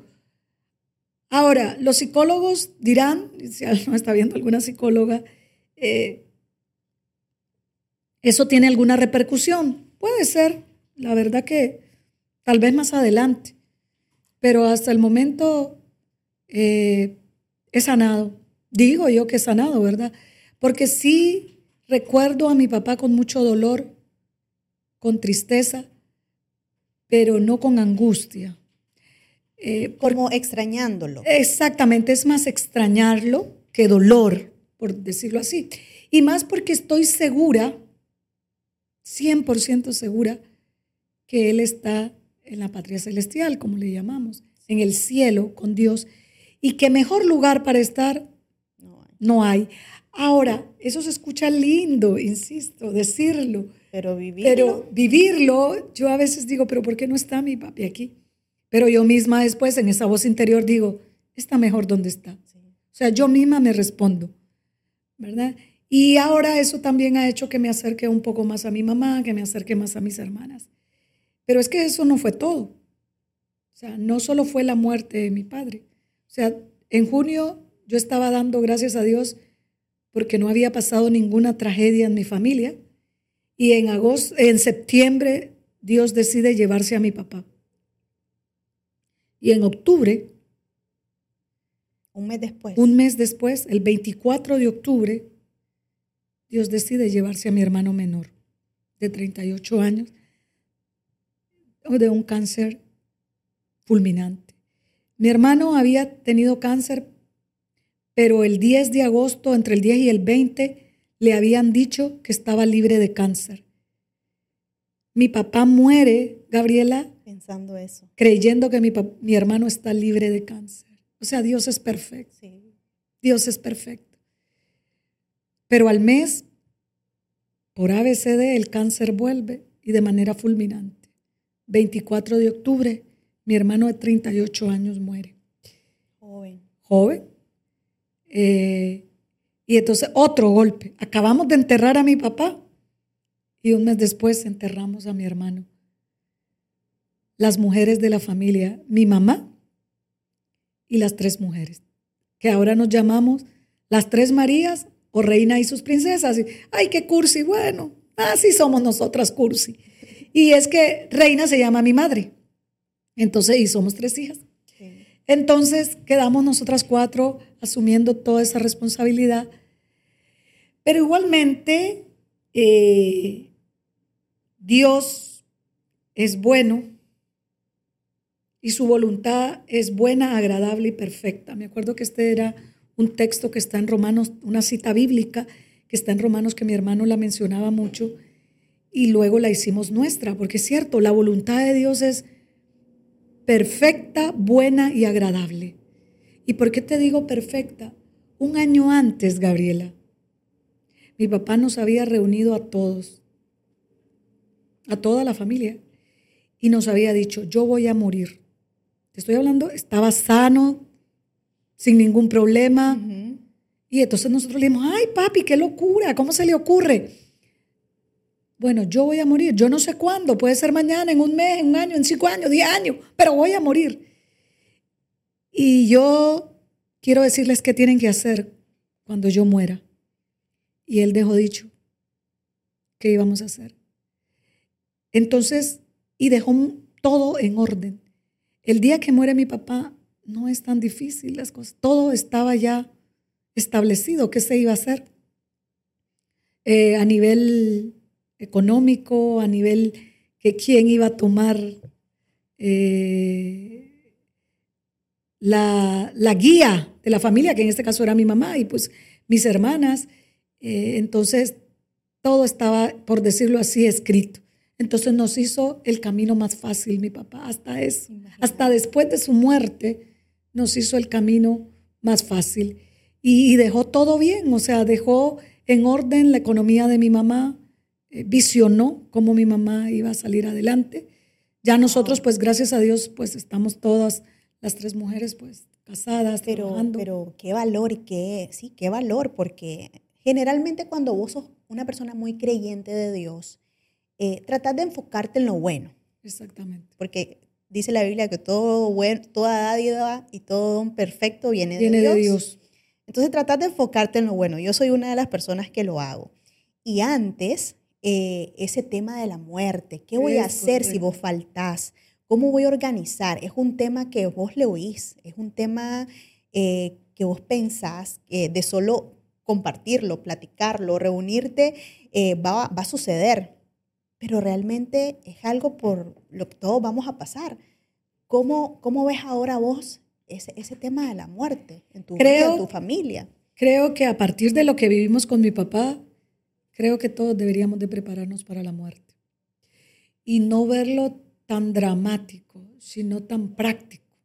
Ahora, los psicólogos dirán, si no está viendo alguna psicóloga, eh, ¿eso tiene alguna repercusión? Puede ser, la verdad que tal vez más adelante, pero hasta el momento eh, he sanado. Digo yo que he sanado, ¿verdad? Porque sí recuerdo a mi papá con mucho dolor, con tristeza, pero no con angustia. Eh, Como extrañándolo. Exactamente, es más extrañarlo que dolor por decirlo así. Y más porque estoy segura, 100% segura, que Él está en la patria celestial, como le llamamos, en el cielo con Dios, y que mejor lugar para estar no hay. Ahora, eso se escucha lindo, insisto, decirlo. Pero vivirlo. Pero vivirlo, yo a veces digo, pero ¿por qué no está mi papi aquí? Pero yo misma después en esa voz interior digo, está mejor donde está. O sea, yo misma me respondo. ¿verdad? Y ahora eso también ha hecho que me acerque un poco más a mi mamá, que me acerque más a mis hermanas. Pero es que eso no fue todo. O sea, no solo fue la muerte de mi padre. O sea, en junio yo estaba dando gracias a Dios porque no había pasado ninguna tragedia en mi familia. Y en agosto, en septiembre, Dios decide llevarse a mi papá. Y en octubre, un mes después. Un mes después, el 24 de octubre, Dios decide llevarse a mi hermano menor, de 38 años, de un cáncer fulminante. Mi hermano había tenido cáncer, pero el 10 de agosto, entre el 10 y el 20, le habían dicho que estaba libre de cáncer. Mi papá muere, Gabriela, pensando eso, creyendo que mi, mi hermano está libre de cáncer. O sea, Dios es perfecto. Dios es perfecto. Pero al mes, por ABCD, el cáncer vuelve y de manera fulminante. 24 de octubre, mi hermano de 38 años muere. Joven. Joven. Eh, y entonces otro golpe. Acabamos de enterrar a mi papá y un mes después enterramos a mi hermano. Las mujeres de la familia, mi mamá y las tres mujeres, que ahora nos llamamos las tres Marías o Reina y sus princesas. Ay, qué cursi, bueno, así somos nosotras cursi. Y es que Reina se llama mi madre. Entonces, y somos tres hijas. Entonces, quedamos nosotras cuatro asumiendo toda esa responsabilidad. Pero igualmente, eh, Dios es bueno y su voluntad es buena, agradable y perfecta. Me acuerdo que este era un texto que está en Romanos, una cita bíblica que está en Romanos que mi hermano la mencionaba mucho y luego la hicimos nuestra, porque es cierto, la voluntad de Dios es perfecta, buena y agradable. ¿Y por qué te digo perfecta? Un año antes, Gabriela, mi papá nos había reunido a todos, a toda la familia, y nos había dicho, yo voy a morir. Te estoy hablando, estaba sano, sin ningún problema. Y entonces nosotros le dijimos, ay papi, qué locura, ¿cómo se le ocurre? Bueno, yo voy a morir, yo no sé cuándo, puede ser mañana, en un mes, en un año, en cinco años, diez años, pero voy a morir. Y yo quiero decirles qué tienen que hacer cuando yo muera. Y él dejó dicho qué íbamos a hacer. Entonces, y dejó todo en orden. El día que muere mi papá no es tan difícil las cosas. Todo estaba ya establecido qué se iba a hacer. Eh, a nivel económico, a nivel que quién iba a tomar eh, la, guía de la familia, que en este caso era mi mamá y pues mis hermanas. Eh, entonces, todo estaba, por decirlo así, escrito. Entonces nos hizo el camino más fácil, mi papá, hasta eso. Hasta después de su muerte, nos hizo el camino más fácil. Y, dejó todo bien, o sea, dejó en orden la economía de mi mamá, eh, visionó cómo mi mamá iba a salir adelante. Ya nosotros, pues gracias a Dios, pues estamos todas las tres mujeres, pues casadas, pero, trabajando. Pero qué valor y qué, sí, qué valor, porque generalmente cuando vos sos una persona muy creyente de Dios, eh, tratar de enfocarte en lo bueno. Exactamente. Porque dice la Biblia que todo bueno, toda dádiva y todo don perfecto viene, de, Dios. de Dios. Entonces tratar de enfocarte en lo bueno. Yo soy una de las personas que lo hago. Y antes, eh, ese tema de la muerte, ¿qué voy a hacer si vos faltás? ¿Cómo voy a organizar? Es un tema que vos le oís, es un tema eh, que vos pensás de solo compartirlo, platicarlo, reunirte, va, va a suceder pero realmente es algo por lo que todos vamos a pasar. ¿Cómo, cómo ves ahora vos ese, ese tema de la muerte en tu vida, en tu familia? Creo que a partir de lo que vivimos con mi papá, creo que todos deberíamos de prepararnos para la muerte. Y no verlo tan dramático, sino tan práctico.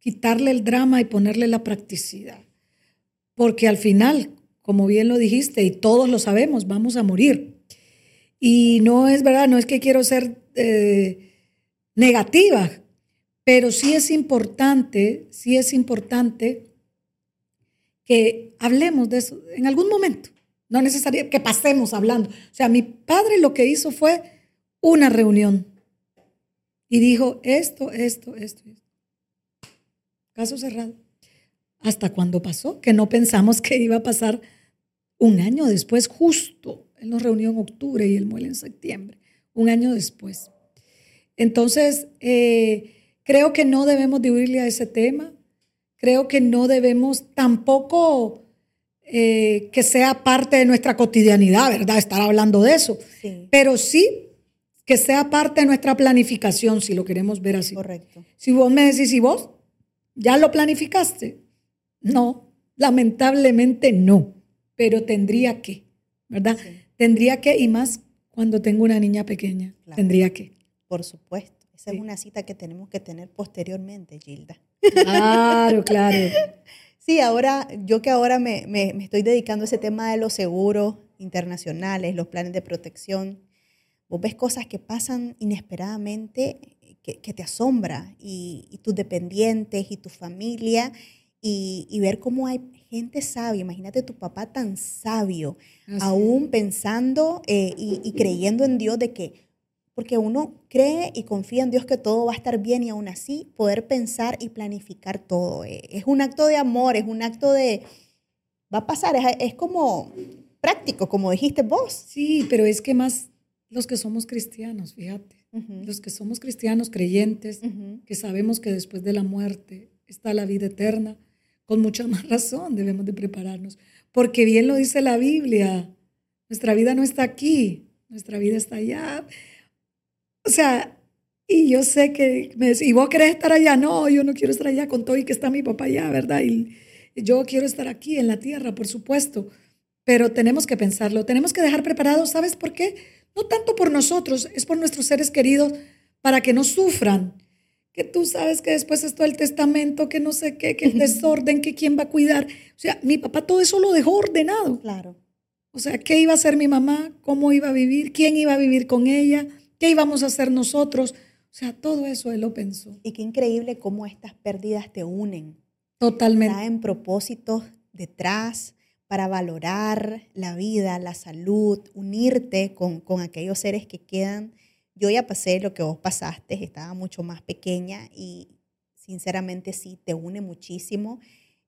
Quitarle el drama y ponerle la practicidad. Porque al final, como bien lo dijiste, y todos lo sabemos, vamos a morir. Y no es verdad, no es que quiero ser eh, negativa, pero sí es importante, sí es importante que hablemos de eso en algún momento. No necesariamente que pasemos hablando. O sea, mi padre lo que hizo fue una reunión y dijo esto, esto, esto, esto. Caso cerrado. Hasta cuando pasó, que no pensamos que iba a pasar un año después, justo él nos reunió en octubre y él muere en septiembre, un año después. Entonces, eh, creo que no debemos de huirle a ese tema. Creo que no debemos tampoco eh, que sea parte de nuestra cotidianidad, ¿verdad? Estar hablando de eso. Pero sí que sea parte de nuestra planificación, si lo queremos ver así. Correcto. Si vos me decís, ¿y vos ya lo planificaste? No, lamentablemente no, pero tendría que, ¿verdad? Tendría que, y más cuando tengo una niña pequeña, tendría que. Por supuesto. Esa es una cita que tenemos que tener posteriormente, Gilda. Claro, claro. sí, ahora, yo que ahora me, estoy dedicando a ese tema de los seguros internacionales, los planes de protección, vos ves cosas que pasan inesperadamente que, te asombra y, y, tus dependientes y tu familia y, ver cómo hay gente sabia. Imagínate tu papá tan sabio, aún pensando eh, y, creyendo en Dios de que porque uno cree y confía en Dios que todo va a estar bien y aún así poder pensar y planificar todo. Eh, es un acto de amor, es un acto de, va a pasar, es, como práctico, como dijiste vos. Sí, pero es que más los que somos cristianos, fíjate, los que somos cristianos creyentes, que sabemos que después de la muerte está la vida eterna, con mucha más razón debemos de prepararnos, porque bien lo dice la Biblia, nuestra vida no está aquí, nuestra vida está allá. O sea, y yo sé que me ¿y vos querés estar allá? No, yo no quiero estar allá con todo y que está mi papá allá, ¿verdad? Y yo quiero estar aquí en la tierra, por supuesto. Pero tenemos que pensarlo, tenemos que dejar preparados, ¿sabes por qué? No tanto por nosotros, es por nuestros seres queridos para que no sufran. Que tú sabes que después es todo el testamento, que no sé qué, que el desorden, que quién va a cuidar. O sea, mi papá todo eso lo dejó ordenado. Claro. O sea, ¿qué iba a hacer mi mamá? ¿Cómo iba a vivir? ¿Quién iba a vivir con ella? ¿Qué íbamos a hacer nosotros? O sea, todo eso él lo pensó. Y qué increíble cómo estas pérdidas te unen. Totalmente. Traen propósitos detrás para valorar la vida, la salud, unirte con, con aquellos seres que quedan. Yo ya pasé lo que vos pasaste, estaba mucho más pequeña y sinceramente sí, te une muchísimo.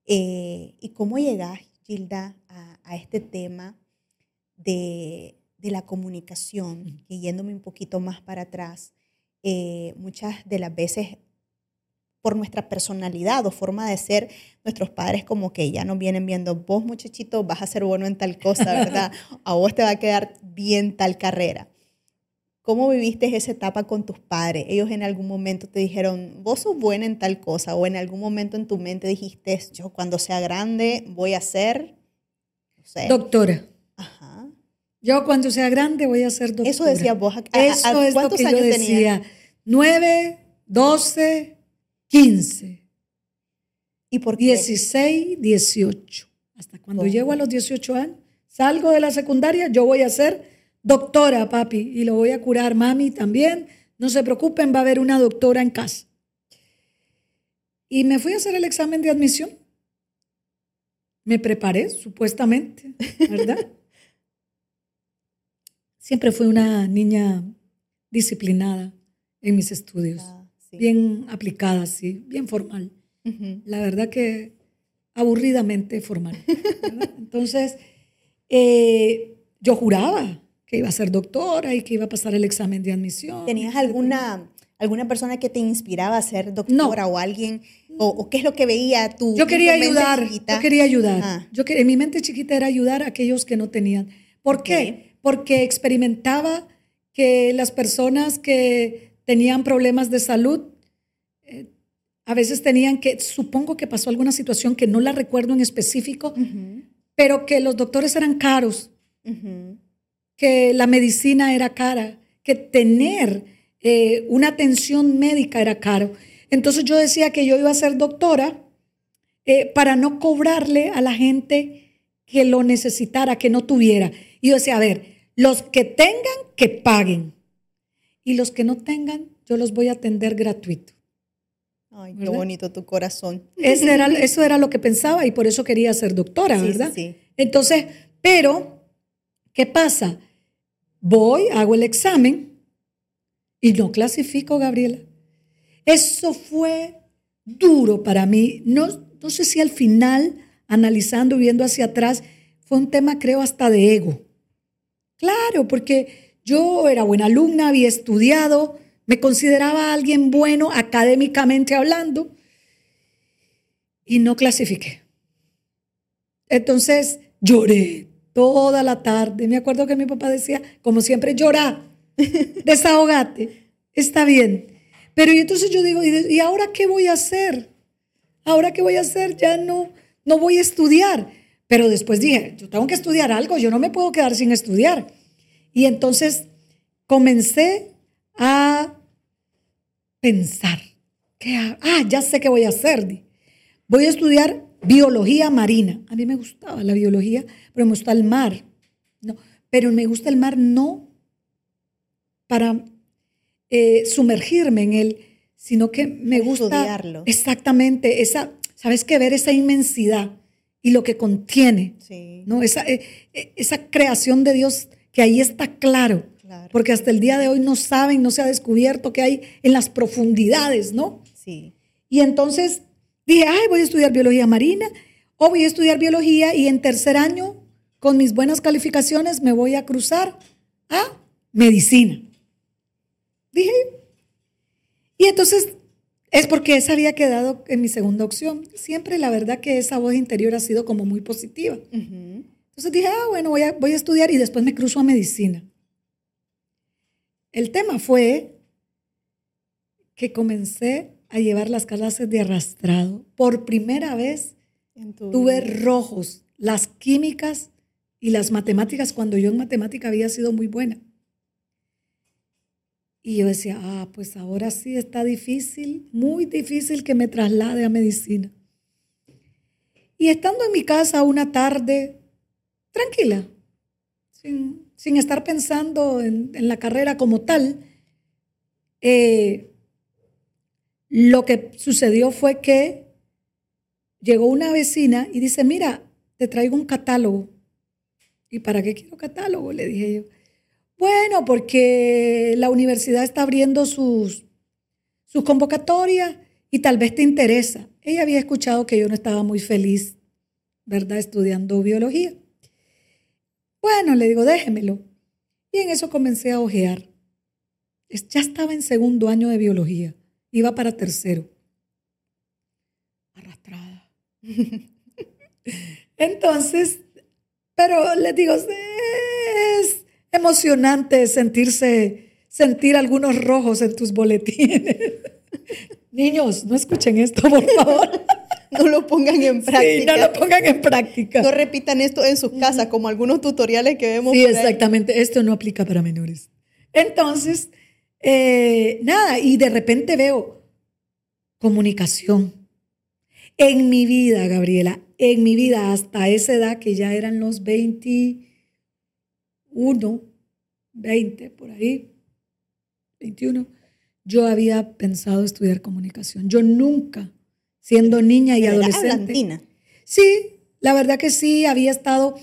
Eh, ¿Y cómo llegas, Gilda, a, a este tema de de la comunicación, y yéndome un poquito más para atrás, eh, muchas de las veces por nuestra personalidad o forma de ser, nuestros padres como que ya nos vienen viendo, vos muchachito vas a ser bueno en tal cosa, ¿verdad? a vos te va a quedar bien tal carrera. ¿Cómo viviste esa etapa con tus padres? Ellos en algún momento te dijeron, vos sos buena en tal cosa, o en algún momento en tu mente dijiste, yo cuando sea grande voy a ser... Doctora. Yo cuando sea grande voy a ser doctora. Eso decía vos. Eso es lo que yo decía. Nueve, doce, quince. ¿Y por qué? 16, 18. Hasta cuando llego a los 18 años, salgo de la secundaria, yo voy a ser doctora, papi, y lo voy a curar, mami también. No se preocupen, va a haber una doctora en casa. Y me fui a hacer el examen de admisión. Me preparé, supuestamente, ¿verdad? Siempre fui una niña disciplinada en mis estudios, ah, bien aplicada, sí, bien formal. La verdad que aburridamente formal. Entonces, eh, yo juraba que iba a ser doctora y que iba a pasar el examen de admisión. ¿Tenías alguna, alguna persona que te inspiraba a ser doctora o alguien? O, qué es lo que veía tú? Yo quería ayudar, yo quería ayudar. Yo en mi mente chiquita era ayudar a aquellos que no tenían. ¿Por qué? porque experimentaba que las personas que tenían problemas de salud eh, a veces tenían que, supongo que pasó alguna situación que no la recuerdo en específico, pero que los doctores eran caros, que la medicina era cara, que tener eh, una atención médica era caro. Entonces yo decía que yo iba a ser doctora eh, para no cobrarle a la gente que lo necesitara, que no tuviera. Y yo decía, a ver, los que tengan, que paguen. Y los que no tengan, yo los voy a atender gratuito. Ay, qué bonito tu corazón. era, eso era lo que pensaba y por eso quería ser doctora, ¿verdad? Sí. Entonces, pero, ¿qué pasa? Voy, hago el examen y no clasifico, Gabriela. Eso fue duro para mí. No, no sé si al final, analizando, viendo hacia atrás, fue un tema, creo, hasta de ego. Claro, porque yo era buena alumna, había estudiado, me consideraba alguien bueno académicamente hablando y no clasifiqué. Entonces lloré toda la tarde. Me acuerdo que mi papá decía, como siempre, llora, desahogate, está bien. Pero entonces yo digo, ¿y ahora qué voy a hacer? ¿Ahora qué voy a hacer? Ya no, no voy a estudiar. Pero después dije, yo tengo que estudiar algo, yo no me puedo quedar sin estudiar. Y entonces comencé a pensar, ¿qué ah, ya sé qué voy a hacer. Voy a estudiar biología marina. A mí me gustaba la biología, pero me gusta el mar. No, pero me gusta el mar no para eh, sumergirme en él, sino que me gusta estudiarlo. exactamente esa, sabes qué? ver esa inmensidad y lo que contiene, ¿no? Esa, eh, eh, esa creación de Dios que ahí está claro. Porque hasta el día de hoy no saben, no se ha descubierto qué hay en las profundidades, ¿no? Sí. Y entonces dije, ay, voy a estudiar biología marina o voy a estudiar biología y en tercer año, con mis buenas calificaciones, me voy a cruzar a medicina. Dije, y entonces es porque esa había quedado en mi segunda opción. Siempre la verdad que esa voz interior ha sido como muy positiva. Entonces dije, ah, bueno, voy a, voy a estudiar y después me cruzo a medicina. El tema fue que comencé a llevar las clases de arrastrado. Por primera vez tuve rojos, las químicas y las matemáticas, cuando yo en matemática había sido muy buena. Y yo decía, ah, pues ahora sí está difícil, muy difícil que me traslade a medicina. Y estando en mi casa una tarde, tranquila, sin, estar pensando en, la carrera como tal, eh, lo que sucedió fue que llegó una vecina y dice, mira, te traigo un catálogo. ¿Y para qué quiero catálogo? Le dije yo. Bueno, porque la universidad está abriendo sus, sus convocatorias y tal vez te interesa. Ella había escuchado que yo no estaba muy feliz, ¿verdad?, estudiando biología. Bueno, le digo, déjemelo. Y en eso comencé a ojear. Ya estaba en segundo año de biología, iba para tercero. Arrastrada. Entonces, pero les digo, es emocionante sentirse, sentir algunos rojos en tus boletines. Niños, no escuchen esto, por favor. no lo pongan en práctica. Sí, no lo pongan en práctica. No repitan esto en sus casas, como algunos tutoriales que vemos. Sí, exactamente. Esto no aplica para menores. Entonces, eh, nada, y de repente veo comunicación. En mi vida, Gabriela, en mi vida, hasta esa edad que ya eran los 20 uno, 20, por ahí, 21, yo había pensado estudiar comunicación. Yo nunca, siendo niña y adolescente. Sí, la verdad que sí, había estado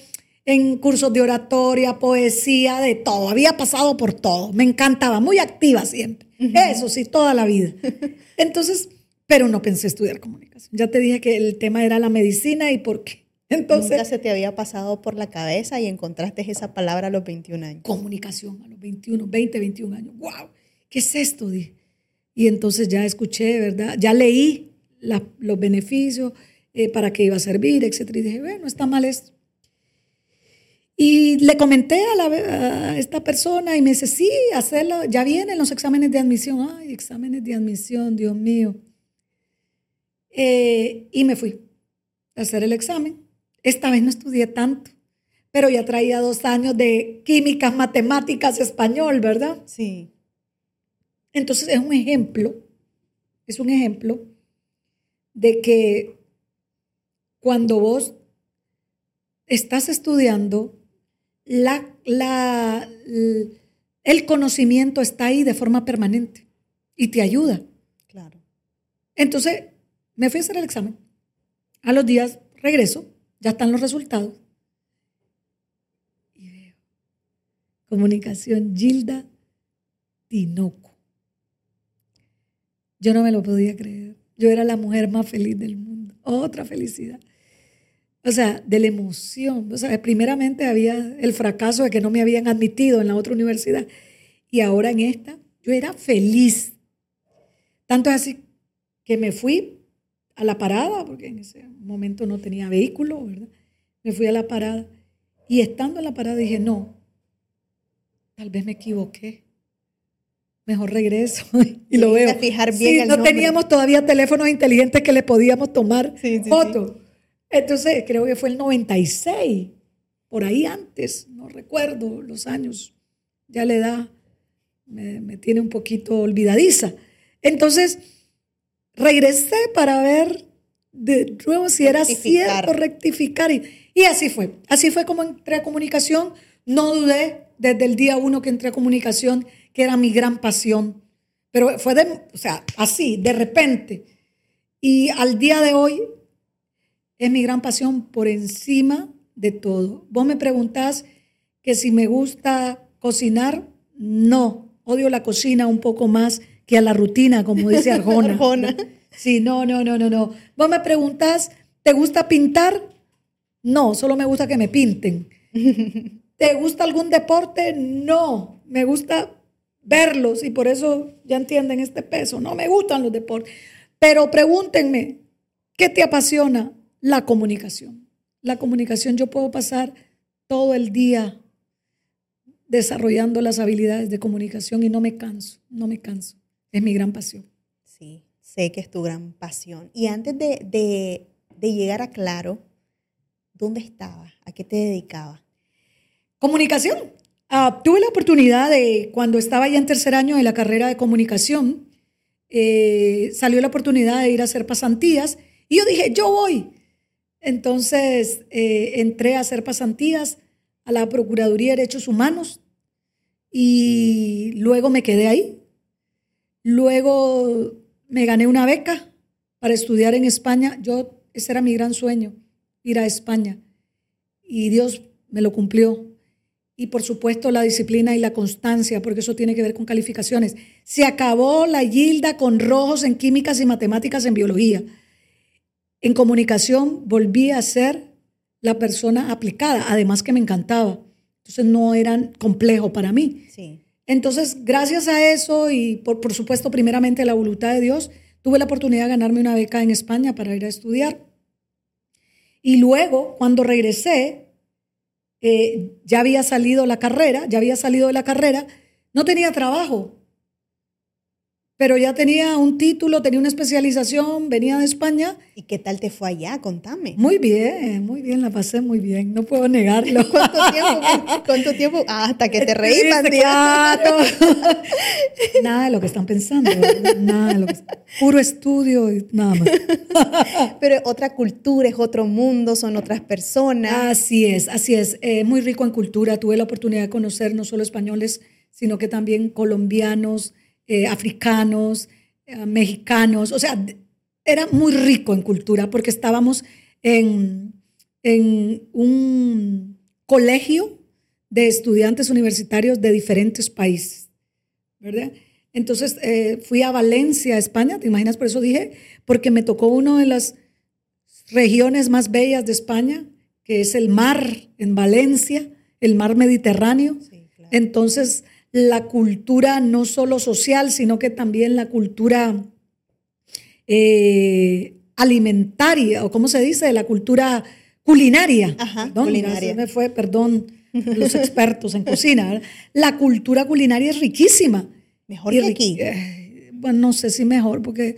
en cursos de oratoria, poesía, de todo. Había pasado por todo. Me encantaba, muy activa siempre. Eso sí, toda la vida. Entonces, pero no pensé estudiar comunicación. Ya te dije que el tema era la medicina y por qué. Entonces, Nunca se te había pasado por la cabeza y encontraste esa palabra a los 21 años. Comunicación a los 21, 20, 21 años. ¡Wow! ¿Qué es esto? Y entonces ya escuché, ¿verdad? Ya leí los beneficios, eh, para qué iba a servir, etc. Y dije, bueno, está mal esto. Y le comenté a, la, esta persona y me dice, sí, hacerlo, ya vienen los exámenes de admisión. Ay, exámenes de admisión, Dios mío. Eh, y me fui a hacer el examen. Esta vez no estudié tanto, pero ya traía dos años de químicas, matemáticas, español, ¿verdad? Sí. Entonces es un ejemplo, es un ejemplo de que cuando vos estás estudiando, la, la, el conocimiento está ahí de forma permanente y te ayuda. Claro. Entonces, me fui a hacer el examen. A los días regreso ya están los resultados. Y veo, comunicación Gilda Tinoco. Yo no me lo podía creer. Yo era la mujer más feliz del mundo. Otra felicidad. O sea, de la emoción. O sea, primeramente había el fracaso de que no me habían admitido en la otra universidad. Y ahora en esta, yo era feliz. Tanto es así que me fui a la parada, porque en ese momento no tenía vehículo, ¿verdad? Me fui a la parada y estando en la parada dije, no, tal vez me equivoqué. Mejor regreso y lo veo. Fijar bien no teníamos todavía teléfonos inteligentes que le podíamos tomar fotos. Entonces, creo que fue el 96, por ahí antes, no recuerdo los años. Ya la edad me, me tiene un poquito olvidadiza. Entonces, regresé para ver de nuevo si era cierto rectificar. Y, así fue. Así fue como entré a comunicación. No dudé desde el día uno que entré a comunicación, que era mi gran pasión. Pero fue de, o sea, así, de repente. Y al día de hoy es mi gran pasión por encima de todo. Vos me preguntás que si me gusta cocinar, no. Odio la cocina un poco más que a la rutina, como dice Arjona. Arjona. Sí, no, no, no, no, no. Vos me preguntas, ¿te gusta pintar? No, solo me gusta que me pinten. ¿Te gusta algún deporte? No, me gusta verlos y por eso ya entienden este peso. No me gustan los deportes. Pero pregúntenme, ¿qué te apasiona? La comunicación. La comunicación, yo puedo pasar todo el día desarrollando las habilidades de comunicación y no me canso, no me canso. Es mi gran pasión. Sí, sé que es tu gran pasión. Y antes de, de, de llegar a Claro, ¿dónde estabas? ¿A qué te dedicabas? Comunicación. Ah, tuve la oportunidad de, cuando estaba ya en tercer año de la carrera de comunicación, eh, salió la oportunidad de ir a hacer pasantías y yo dije, yo voy. Entonces eh, entré a hacer pasantías a la Procuraduría de Derechos Humanos y luego me quedé ahí. Luego me gané una beca para estudiar en España. Yo, ese era mi gran sueño, ir a España. Y Dios me lo cumplió. Y por supuesto la disciplina y la constancia, porque eso tiene que ver con calificaciones. Se acabó la gilda con rojos en químicas y matemáticas en biología. En comunicación volví a ser la persona aplicada, además que me encantaba. Entonces no eran complejo para mí. Sí. Entonces, gracias a eso y por, por supuesto, primeramente la voluntad de Dios, tuve la oportunidad de ganarme una beca en España para ir a estudiar. Y luego, cuando regresé, eh, ya había salido la carrera, ya había salido de la carrera, no tenía trabajo, pero ya tenía un título, tenía una especialización, venía de España. ¿Y qué tal te fue allá? Contame. Muy bien, muy bien, la pasé muy bien, no puedo negarlo. ¿Cuánto tiempo? ¿Cuánto tiempo? Ah, hasta que te reí, claro. nada de lo que están pensando, nada de lo que puro estudio y nada más. Pero otra cultura, es otro mundo, son otras personas. Así es, así es. Eh, muy rico en cultura. Tuve la oportunidad de conocer no solo españoles, sino que también colombianos, eh, africanos, eh, mexicanos. O sea, era muy rico en cultura porque estábamos en, en un colegio de estudiantes universitarios de diferentes países, ¿verdad? Entonces eh, fui a Valencia, España, ¿te imaginas? Por eso dije, porque me tocó una de las regiones más bellas de España, que es el mar en Valencia, el mar Mediterráneo. Sí, claro. Entonces, la cultura no solo social, sino que también la cultura eh, alimentaria, o cómo se dice, la cultura culinaria. Ajá, Perdón, culinaria. me fue, perdón, los expertos en cocina. ¿verdad? La cultura culinaria es riquísima. Mejor Y que aquí. eh, bueno, no sé si mejor, porque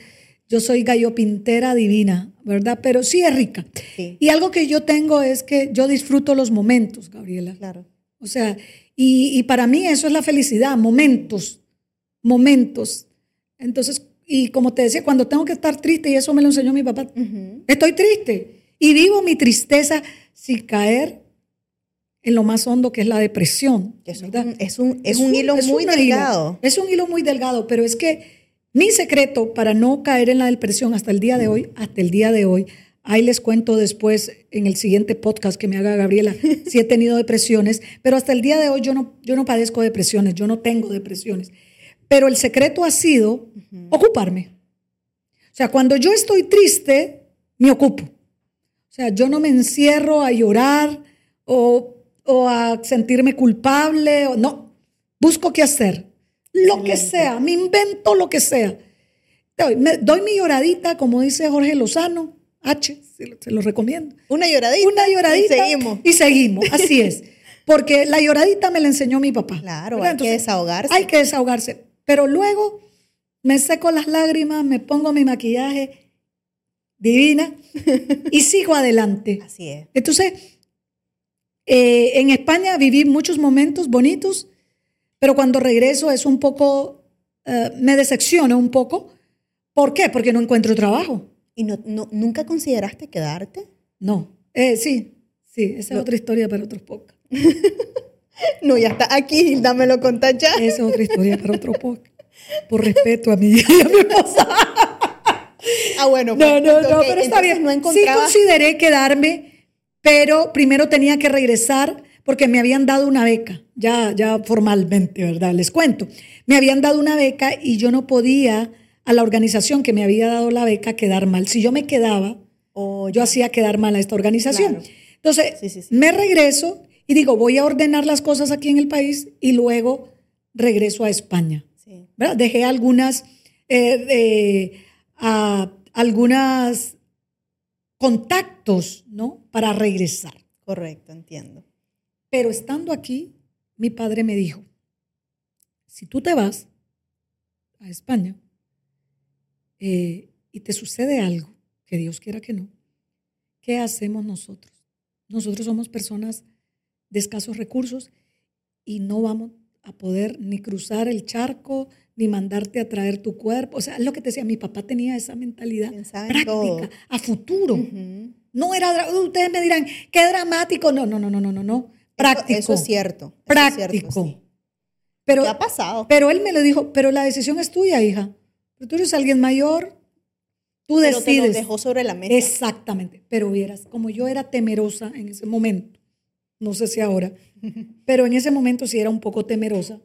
yo soy gallopintera divina, ¿verdad? Pero sí es rica. Sí. Y algo que yo tengo es que yo disfruto los momentos, Gabriela. Claro. O sea, y, y para mí eso es la felicidad, momentos, momentos. Entonces, y como te decía, cuando tengo que estar triste, y eso me lo enseñó mi papá, estoy triste y vivo mi tristeza sin caer en lo más hondo que es la depresión. Es un- es un, es un hilo muy delgado. hilo. es un hilo muy delgado, pero es que mi secreto para no caer en la depresión hasta el día de hoy, hasta el día de hoy, ahí les cuento después en el siguiente podcast que me haga Gabriela si he tenido depresiones, pero hasta el día de hoy yo no, yo no padezco depresiones, yo no tengo depresiones. Pero el secreto ha sido ocuparme. O sea, cuando yo estoy triste, me ocupo. O sea, yo no me encierro a llorar o, o a sentirme culpable. O, no, busco qué hacer. Lo que sea, me invento lo que sea. Doy, me- doy mi lloradita, como dice Jorge Lozano, H, se lo, se lo recomiendo. Una lloradita. Una lloradita. Y seguimos. Y seguimos, así es. Porque la lloradita me la enseñó mi papá. Claro, ¿verdad? hay que desahogarse. Hay que desahogarse. Pero luego me seco las lágrimas, me pongo mi maquillaje divina y sigo adelante. Así es. Entonces, eh, en España viví muchos momentos bonitos, pero cuando regreso es un poco, eh, me decepciona un poco. ¿Por qué? Porque no encuentro trabajo. ¿Y no, no- nunca consideraste quedarte? No. Eh, sí, sí, esa es No. otra historia para otros podcast. No, ya está aquí, dámelo contar ya. Esa es otra historia para otro podcast. Por respeto a mi, a mi esposa. Ah, bueno. No, pues, no, no, ok, pero está bien. No sí encontrabas... consideré quedarme, pero primero tenía que regresar, porque me habían dado una beca, ya, ya formalmente, ¿verdad? Les cuento. Me habían dado una beca y yo no podía a la organización que me había dado la beca quedar mal. Si yo me quedaba, yo hacía quedar mal a esta organización. Entonces, me regreso y digo, voy a ordenar las cosas aquí en el país y luego regreso a España. Dejé algunas, eh, algunas contactos, ¿no? Para regresar. Correcto, entiendo. Pero estando aquí, mi padre me dijo, si tú te vas a España eh, y te sucede algo, que Dios quiera que no, ¿qué hacemos nosotros? Nosotros somos personas de escasos recursos y no vamos a poder ni cruzar el charco, ni mandarte a traer tu cuerpo. O sea, es lo que te decía, mi papá tenía esa mentalidad práctica, a futuro. No era, ustedes me dirán, qué dramático. No, no, no, no, no, no, no. Práctico. Eso, es cierto. práctico. Pero, ha pasado? Pero él me lo dijo, pero la decisión es tuya, hija. Pero tú eres alguien mayor, tú decides. Pero te lo dejó sobre la mesa. Exactamente. Pero vieras, como yo era temerosa en ese momento, no sé si ahora, pero en ese momento sí era un poco temerosa.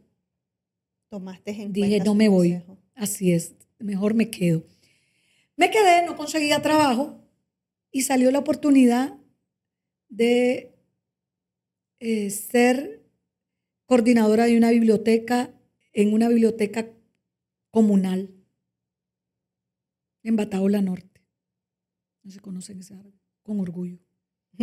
Tomaste en Dije, no me voy. Así es, mejor me quedo. Me quedé, no conseguía trabajo y salió la oportunidad de eh, ser coordinadora de una biblioteca en una biblioteca comunal en Bataola Norte. No se conocen ese árbol, con orgullo.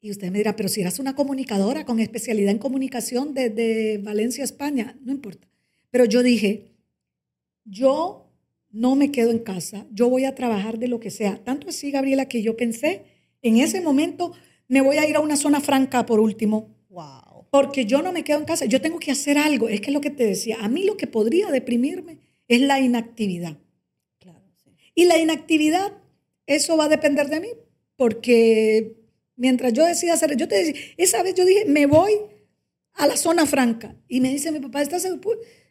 y usted me dirá, pero si eras una comunicadora con especialidad en comunicación desde Valencia, España, no importa. Pero yo dije, yo no me quedo en casa, yo voy a trabajar de lo que sea. Tanto así, Gabriela, que yo pensé, en ese momento me voy a ir a una zona franca por último. Wow. Porque yo no me quedo en casa, yo tengo que hacer algo. Es que es lo que te decía, a mí lo que podría deprimirme es la inactividad. Y la inactividad, eso va a depender de mí, porque mientras yo decida hacer, yo te decía, esa vez yo dije, me voy a la zona franca. Y me dice mi papá, ¿estás,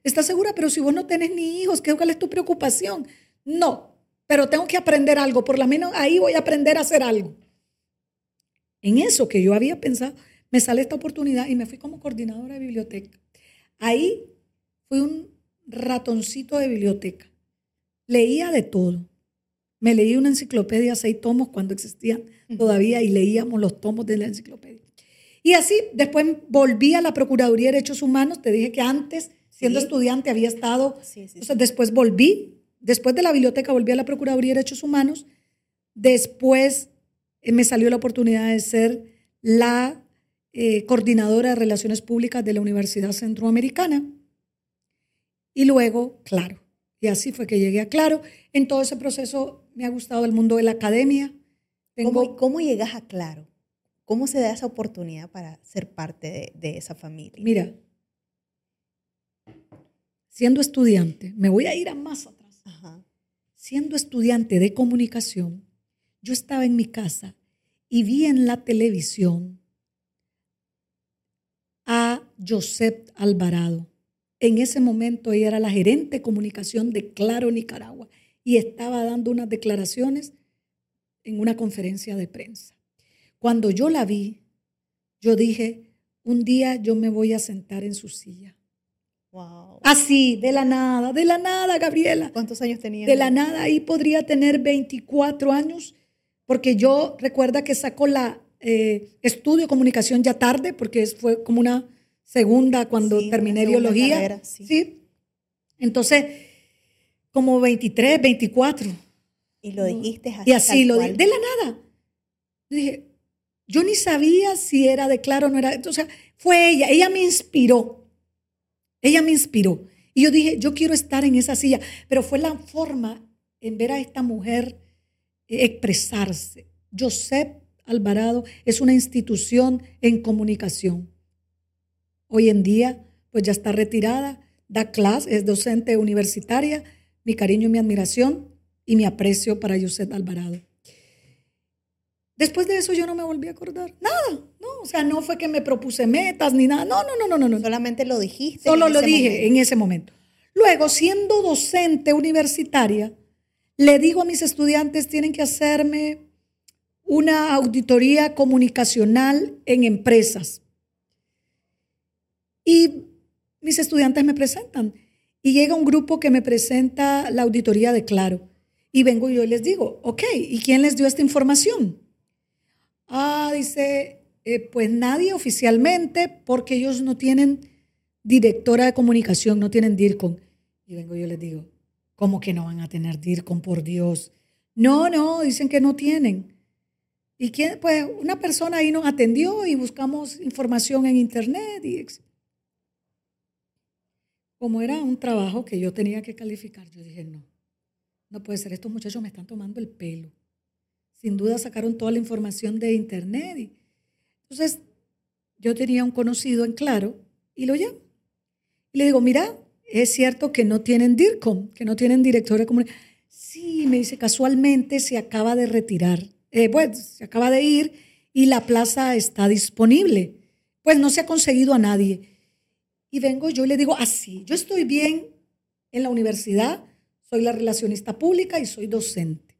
¿estás segura? Pero si vos no tenés ni hijos, ¿qué cuál es tu preocupación? No, pero tengo que aprender algo, por lo menos ahí voy a aprender a hacer algo. En eso que yo había pensado, me sale esta oportunidad y me fui como coordinadora de biblioteca. Ahí fui un ratoncito de biblioteca. Leía de todo. Me leí una enciclopedia, seis tomos cuando existían todavía y leíamos los tomos de la enciclopedia. Y así, después volví a la Procuraduría de Derechos Humanos. Te dije que antes, siendo estudiante, había estado. Entonces, después volví, después de la biblioteca, volví a la Procuraduría de Derechos Humanos. Después eh, me salió la oportunidad de ser la eh, coordinadora de relaciones públicas de la Universidad Centroamericana. Y luego, claro. Y así fue que llegué a Claro. En todo ese proceso me ha gustado el mundo de la academia. Tengo... ¿Cómo, llegas a Claro? ¿Cómo se da esa oportunidad para ser parte de, esa familia? Mira, siendo estudiante, me voy a ir a más atrás. Siendo estudiante de comunicación, yo estaba en mi casa y vi en la televisión a Josep Alvarado. En ese momento ella era la gerente de comunicación de Claro Nicaragua y estaba dando unas declaraciones en una conferencia de prensa. Cuando yo la vi, yo dije, un día yo me voy a sentar en su silla. Wow. Así, de la nada, de la nada, Gabriela. ¿Cuántos años tenía? De la nada, ahí podría tener 24 años porque yo recuerda que sacó la eh, estudio de comunicación ya tarde, porque fue como una segunda cuando terminé biología. sí. Entonces, como 23, 24. Y lo dijiste así. Y así lo dije, de la nada. Dije, yo ni sabía si era de claro o no era. O sea, fue ella, ella me inspiró. Ella me inspiró. Y yo dije, yo quiero estar en esa silla. Pero fue la forma en ver a esta mujer expresarse. Josep Alvarado es una institución en comunicación. Hoy en día, pues ya está retirada, da clase, es docente universitaria. Mi cariño y mi admiración y mi aprecio para Josep Alvarado. Después de eso yo no me volví a acordar. Nada, no, o sea, no fue que me propuse metas ni nada. No, no, no, no, no. Solamente lo dijiste. Solo lo dije en ese momento. Luego, siendo docente universitaria, le digo a mis estudiantes, tienen que hacerme una auditoría comunicacional en empresas. Y mis estudiantes me presentan. Y llega un grupo que me presenta la auditoría de Claro. Y vengo yo y les digo, ok, ¿y quién les dio esta información? Ah, dice, eh, pues nadie oficialmente, porque ellos no tienen directora de comunicación, no tienen DIRCOM. Y vengo yo y les digo, ¿cómo que no van a tener DIRCOM, por Dios? No, no, dicen que no tienen. ¿Y quién? Pues una persona ahí nos atendió y buscamos información en internet. Y como era un trabajo que yo tenía que calificar, yo dije, no, no puede ser, estos muchachos me están tomando el pelo. Sin duda sacaron toda la información de internet. Y, entonces, yo tenía un conocido en Claro y lo llamo. Y le digo, mira, es cierto que no tienen DIRCOM, que no tienen director de comunicación. Sí, me dice, casualmente se acaba de retirar. Eh, pues se acaba de ir y la plaza está disponible. Pues no se ha conseguido a nadie. Y vengo yo y le digo, así, yo estoy bien en la universidad, soy la relacionista pública y soy docente.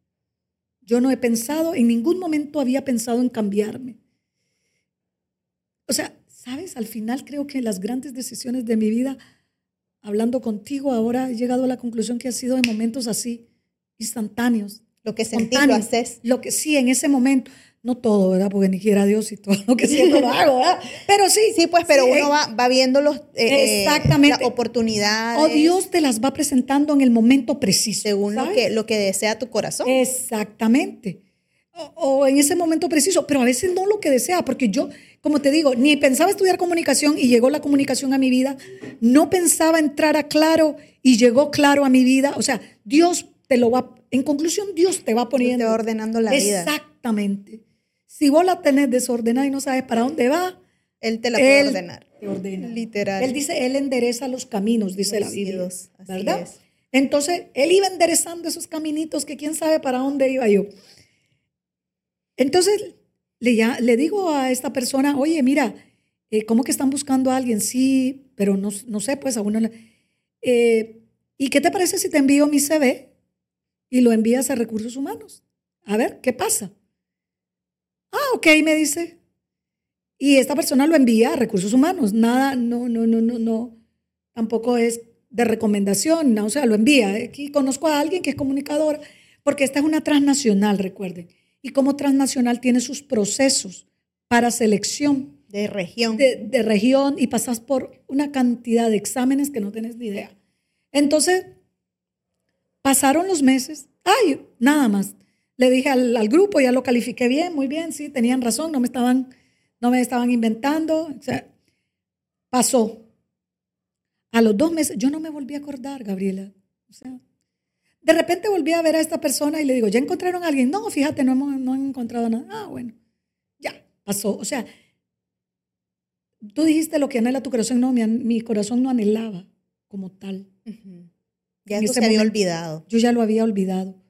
Yo no he pensado, en ningún momento había pensado en cambiarme. O sea, sabes, al final creo que las grandes decisiones de mi vida, hablando contigo ahora, he llegado a la conclusión que ha sido en momentos así, instantáneos. Lo que sentí lo haces. Lo que sí, en ese momento. No todo, ¿verdad? Porque ni quiera Dios y todo lo que siento lo hago, ¿verdad? Pero sí. Sí, pues, pero uno va, va, viendo los, eh, Exactamente. las oportunidades. O Dios te las va presentando en el momento preciso. Según lo que, lo que desea tu corazón. Exactamente. O, en ese momento preciso, pero a veces no lo que desea, porque yo, como te digo, ni pensaba estudiar comunicación y llegó la comunicación a mi vida, no pensaba entrar a claro y llegó claro a mi vida. O sea, Dios te lo va, en conclusión, Dios te va poniendo. Te va ordenando la vida. Exactamente. Si vos la tenés desordenada y no sabes para dónde va, Él te la puede ordenar. Te ordena. Literal. Él dice, Él endereza los caminos, dice la Biblia. ¿Verdad? Entonces, Él iba enderezando esos caminitos que quién sabe para dónde iba yo. Entonces, le, ya, le digo a esta persona, oye, mira, eh, ¿cómo que están buscando a alguien? Sí, pero no, no sé, pues a uno... Eh, ¿Y qué te parece si te envío mi CV y lo envías a recursos humanos? A ver, ¿qué pasa? Ah, ok, me dice. Y esta persona lo envía a recursos humanos. Nada, no, no, no, no, no. Tampoco es de recomendación, no, o sea, lo envía. Aquí conozco a alguien que es comunicadora, porque esta es una transnacional, recuerden. Y como transnacional tiene sus procesos para selección. De región. De, de región y pasas por una cantidad de exámenes que no tienes ni idea. Entonces, pasaron los meses. Ay, nada más. Le dije al, grupo, ya lo califiqué bien, muy bien, sí, tenían razón, no me estaban, no me estaban inventando. O sea, pasó. A los dos meses, yo no me volví a acordar, Gabriela. O sea, de repente volví a ver a esta persona y le digo, ¿ya encontraron a alguien? No, fíjate, no, hemos, no han encontrado nada. Ah, bueno, ya, pasó. O sea, tú dijiste lo que anhela tu corazón, no, mi, corazón no anhelaba como tal. Ya se había olvidado. Yo ya lo había olvidado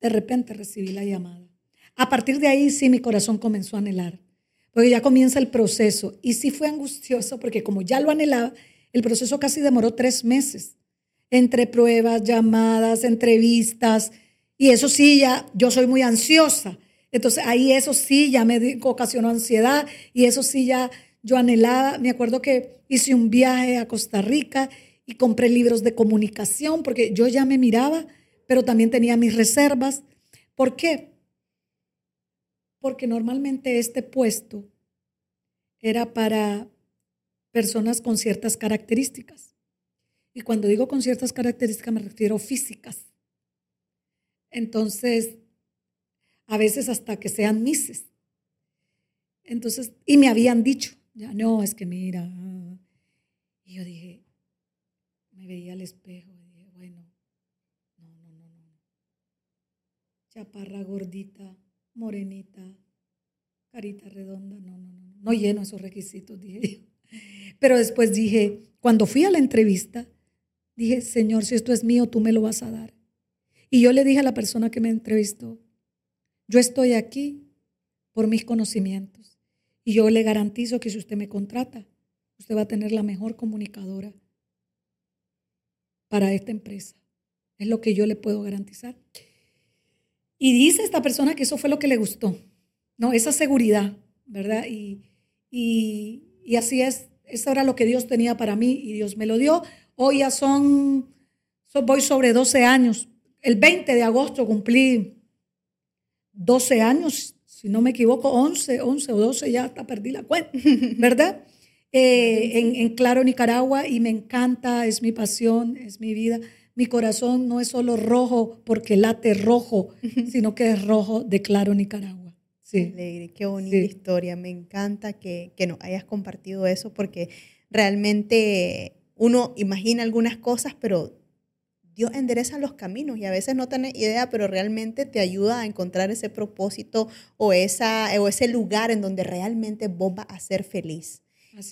de repente recibí la llamada. A partir de ahí sí mi corazón comenzó a anhelar, porque ya comienza el proceso. Y sí fue angustioso, porque como ya lo anhelaba, el proceso casi demoró tres meses, entre pruebas, llamadas, entrevistas, y eso sí, ya yo soy muy ansiosa. Entonces ahí eso sí ya me ocasionó ansiedad y eso sí ya yo anhelaba. Me acuerdo que hice un viaje a Costa Rica y compré libros de comunicación porque yo ya me miraba pero también tenía mis reservas. ¿Por qué? Porque normalmente este puesto era para personas con ciertas características. Y cuando digo con ciertas características me refiero físicas. Entonces, a veces hasta que sean mises. Entonces, y me habían dicho, ya no, es que mira. Y yo dije, me veía al espejo chaparra, gordita, morenita, carita redonda, no, no, no, no lleno esos requisitos, dije yo. Pero después dije, cuando fui a la entrevista, dije, Señor, si esto es mío, tú me lo vas a dar. Y yo le dije a la persona que me entrevistó, yo estoy aquí por mis conocimientos y yo le garantizo que si usted me contrata, usted va a tener la mejor comunicadora para esta empresa. Es lo que yo le puedo garantizar. Y dice esta persona que eso fue lo que le gustó. no, esa seguridad, ¿verdad? Y, y, así es, eso era lo que Dios tenía para mí y Dios me lo dio. Hoy ya son, voy sobre 12 años. El 20 de agosto cumplí 12 años, si no me equivoco, 11, 11 o 12, ya hasta perdí la cuenta, ¿verdad? Eh, en, en Claro, Nicaragua, y me encanta, es mi pasión, es mi vida. Mi corazón no es solo rojo porque late rojo, sino que es rojo de Claro, Nicaragua. Sí. qué bonita historia. Me encanta que, que nos hayas compartido eso porque realmente uno imagina algunas cosas, pero Dios endereza los caminos y a veces no tenés idea, pero realmente te ayuda a encontrar ese propósito o, esa, o ese lugar en donde realmente vos vas a ser feliz.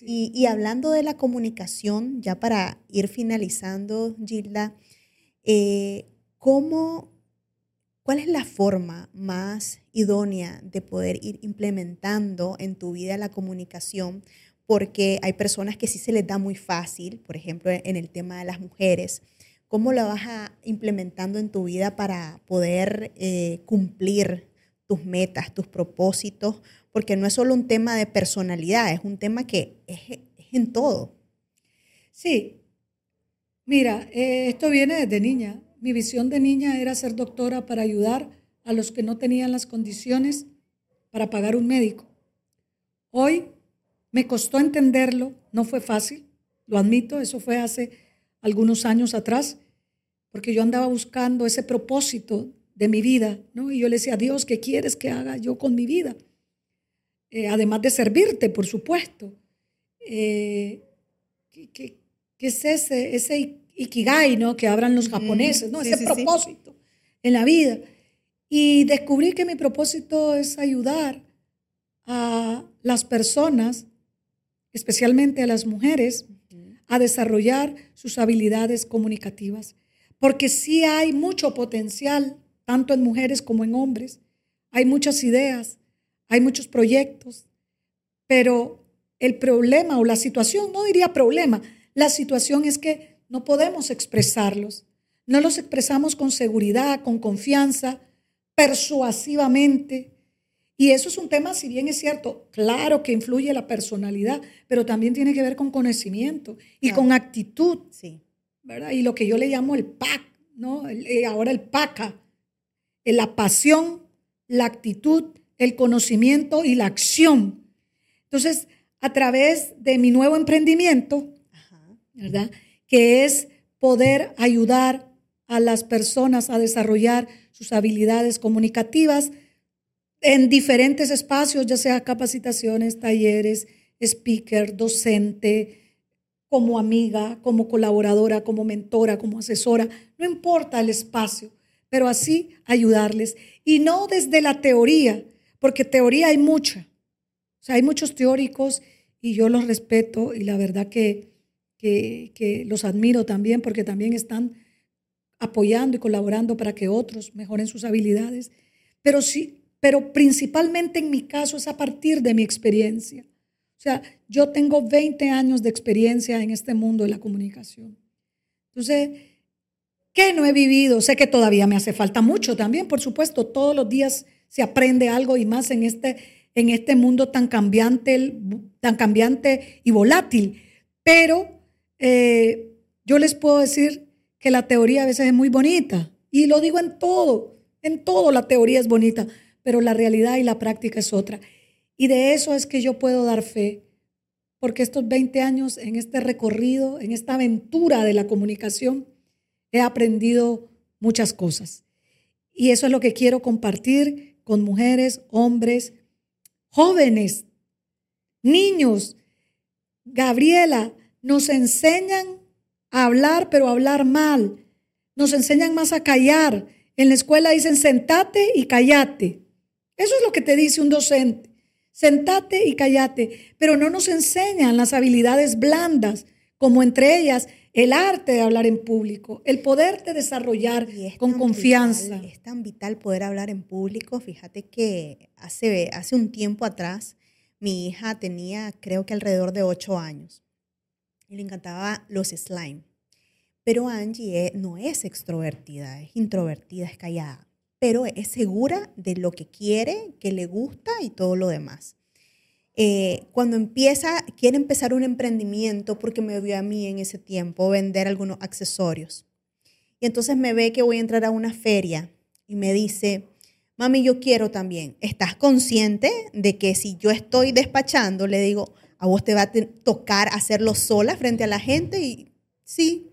Y, y, hablando de la comunicación, ya para ir finalizando, Gilda, eh, ¿cómo ¿Cuál es la forma más idónea de poder ir implementando en tu vida la comunicación? Porque hay personas que sí se les da muy fácil, por ejemplo, en el tema de las mujeres. ¿Cómo la vas a, implementando en tu vida para poder eh, cumplir tus metas, tus propósitos? Porque no es solo un tema de personalidad, es un tema que es, en todo. Sí. Mira, eh, esto viene desde niña. Mi visión de niña era ser doctora para ayudar a los que no tenían las condiciones para pagar un médico. Hoy me costó entenderlo, no fue fácil, lo admito, eso fue hace algunos años atrás, porque yo andaba buscando ese propósito de mi vida, ¿no? Y yo le decía, Dios, ¿qué quieres que haga yo con mi vida? Eh, además de servirte, por supuesto. Eh, ¿qué, es ese, ese ikigai, ¿no? Que hablan los japoneses, ¿no? Ese propósito en la vida. Y descubrí que mi propósito es ayudar a las personas, especialmente a las mujeres, a desarrollar sus habilidades comunicativas. Porque sí hay mucho potencial, tanto en mujeres como en hombres. Hay muchas ideas, hay muchos proyectos, pero el problema o la situación, no diría problema, la situación es que no podemos expresarlos. No los expresamos con seguridad, con confianza, persuasivamente. Y eso es un tema, si bien es cierto, claro que influye la personalidad, pero también tiene que ver con conocimiento y con actitud. Sí. ¿verdad? Y lo que yo le llamo el PAC, ¿no? Eh, ahora el PACA, la pasión, la actitud, el conocimiento y la acción. Entonces, a través de mi nuevo emprendimiento, ¿verdad? que es poder ayudar a las personas a desarrollar sus habilidades comunicativas en diferentes espacios, ya sea capacitaciones, talleres, speaker, docente, como amiga, como colaboradora, como mentora, como asesora, no importa el espacio, pero así ayudarles. Y no desde la teoría, porque teoría hay mucha. O sea, hay muchos teóricos y yo los respeto y la verdad que que, los admiro también porque también están apoyando y colaborando para que otros mejoren sus habilidades. Pero sí, pero principalmente en mi caso es a partir de mi experiencia. O sea, yo tengo 20 años de experiencia en este mundo de la comunicación. Entonces, ¿qué no he vivido? Sé que todavía me hace falta mucho también, por supuesto, todos los días se aprende algo y más en este, en este mundo tan cambiante, tan cambiante y volátil. Pero eh, yo les puedo decir que la teoría a veces es muy bonita y lo digo en todo, en todo la teoría es bonita, pero la realidad y la práctica es otra. Y de eso es que yo puedo dar fe, porque estos 20 años en este recorrido, en esta aventura de la comunicación, he aprendido muchas cosas. Y eso es lo que quiero compartir con mujeres, hombres, jóvenes, niños. Gabriela, nos enseñan a hablar, pero a hablar mal. Nos enseñan más a callar. En la escuela dicen sentate y callate. Eso es lo que te dice un docente. Sentate y callate. Pero no nos enseñan las habilidades blandas, como entre ellas el arte de hablar en público, el poderte desarrollar con confianza. es tan vital poder hablar en público. Fíjate que hace, hace un tiempo atrás mi hija tenía creo que alrededor de ocho años le encantaba los slime. Pero Angie no es extrovertida, es introvertida, es callada. pero es segura de lo que quiere, que le gusta y todo lo demás. Eh, cuando empieza, quiere empezar un emprendimiento porque me vio a mí en ese tiempo vender algunos accesorios. Y entonces me ve que voy a entrar a una feria y me dice, mami, yo quiero también. ¿Estás consciente de que si yo estoy despachando, le digo, a vos te va a tocar hacerlo sola frente a la gente? Y sí.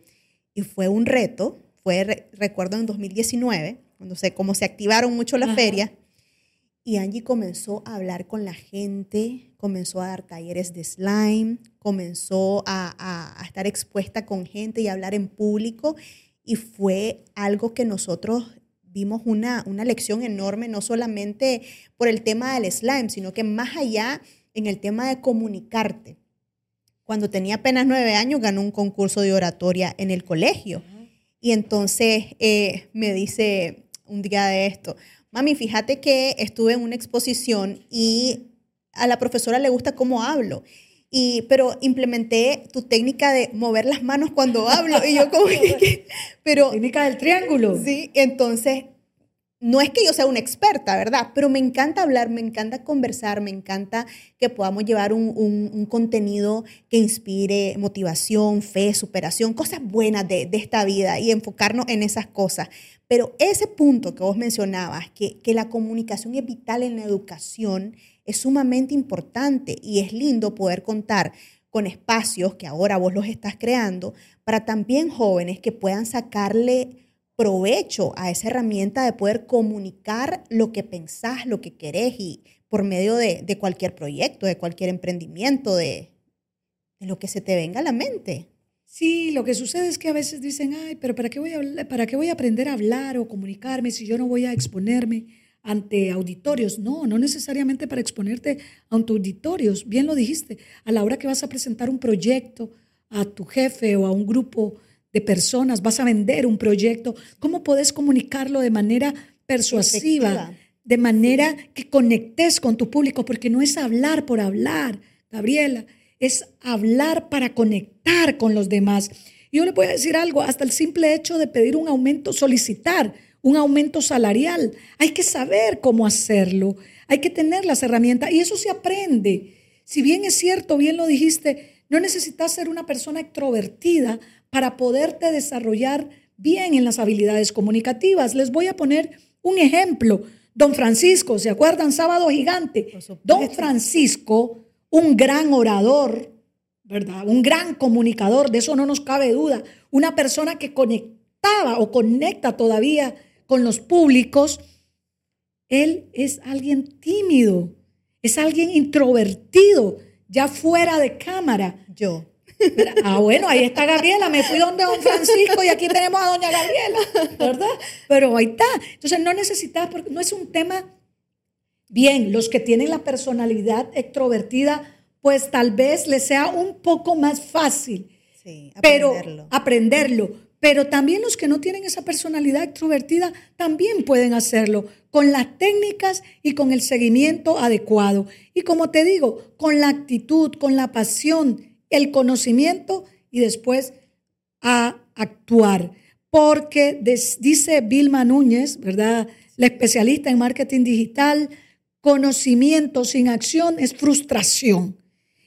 Y fue un reto, fue, recuerdo, en 2019, cuando se, como se activaron mucho las ferias. Y Angie comenzó a hablar con la gente, comenzó a dar talleres de slime, comenzó a, a, estar expuesta con gente y a hablar en público. Y fue algo que nosotros vimos una, una lección enorme, no solamente por el tema del slime, sino que más allá en el tema de comunicarte. Cuando tenía apenas nueve años, ganó un concurso de oratoria en el colegio. Y entonces eh, me dice un día de esto, mami, fíjate que estuve en una exposición y a la profesora le gusta cómo hablo. Y, pero implementé tu técnica de mover las manos cuando hablo. Y yo como que, pero... Técnica del triángulo. Sí, entonces, no es que yo sea una experta, ¿verdad? Pero me encanta hablar, me encanta conversar, me encanta que podamos llevar un, un, contenido que inspire motivación, fe, superación, cosas buenas de, de, esta vida y enfocarnos en esas cosas. Pero ese punto que vos mencionabas, que, que la comunicación es vital en la educación, es sumamente importante y es lindo poder contar con espacios que ahora vos los estás creando para también jóvenes que puedan sacarle provecho a esa herramienta de poder comunicar lo que pensás, lo que querés y por medio de, cualquier proyecto, de cualquier emprendimiento, de, lo que se te venga a la mente. Sí, lo que sucede es que a veces dicen, ay, pero ¿para qué voy a, para qué voy a aprender a hablar o comunicarme si yo no voy a exponerme? ante auditorios. No, no necesariamente para exponerte ante auditorios. Bien lo dijiste, a la hora que vas a presentar un proyecto a tu jefe o a un grupo de personas, vas a vender un proyecto, ¿cómo puedes comunicarlo de manera persuasiva? De manera que conectes con tu público, porque no es hablar por hablar, Gabriela, es hablar para conectar con los demás. Yo le voy a decir algo, hasta el simple hecho de pedir un aumento, solicitar un aumento salarial. Hay que saber cómo hacerlo, hay que tener las herramientas y eso se aprende. Si bien es cierto, bien lo dijiste, no necesitas ser una persona extrovertida para poderte desarrollar bien en las habilidades comunicativas. Les voy a poner un ejemplo. Don Francisco, ¿se acuerdan? Sábado gigante. Don Francisco, un gran orador, ¿verdad? Un gran comunicador, de eso no nos cabe duda. Una persona que conectaba o conecta todavía con los públicos, él es alguien tímido, es alguien introvertido, ya fuera de cámara. Yo. Ah, bueno, ahí está Gabriela, me fui donde don Francisco y aquí tenemos a doña Gabriela, ¿verdad? Pero ahí está. Entonces no necesitas, porque no es un tema, bien, los que tienen la personalidad extrovertida, pues tal vez les sea un poco más fácil. Sí, aprenderlo. Pero aprenderlo. Pero también los que no tienen esa personalidad extrovertida también pueden hacerlo con las técnicas y con el seguimiento adecuado. Y como te digo, con la actitud, con la pasión, el conocimiento y después a actuar. Porque dice Vilma Núñez, ¿verdad? La especialista en marketing digital, conocimiento sin acción es frustración.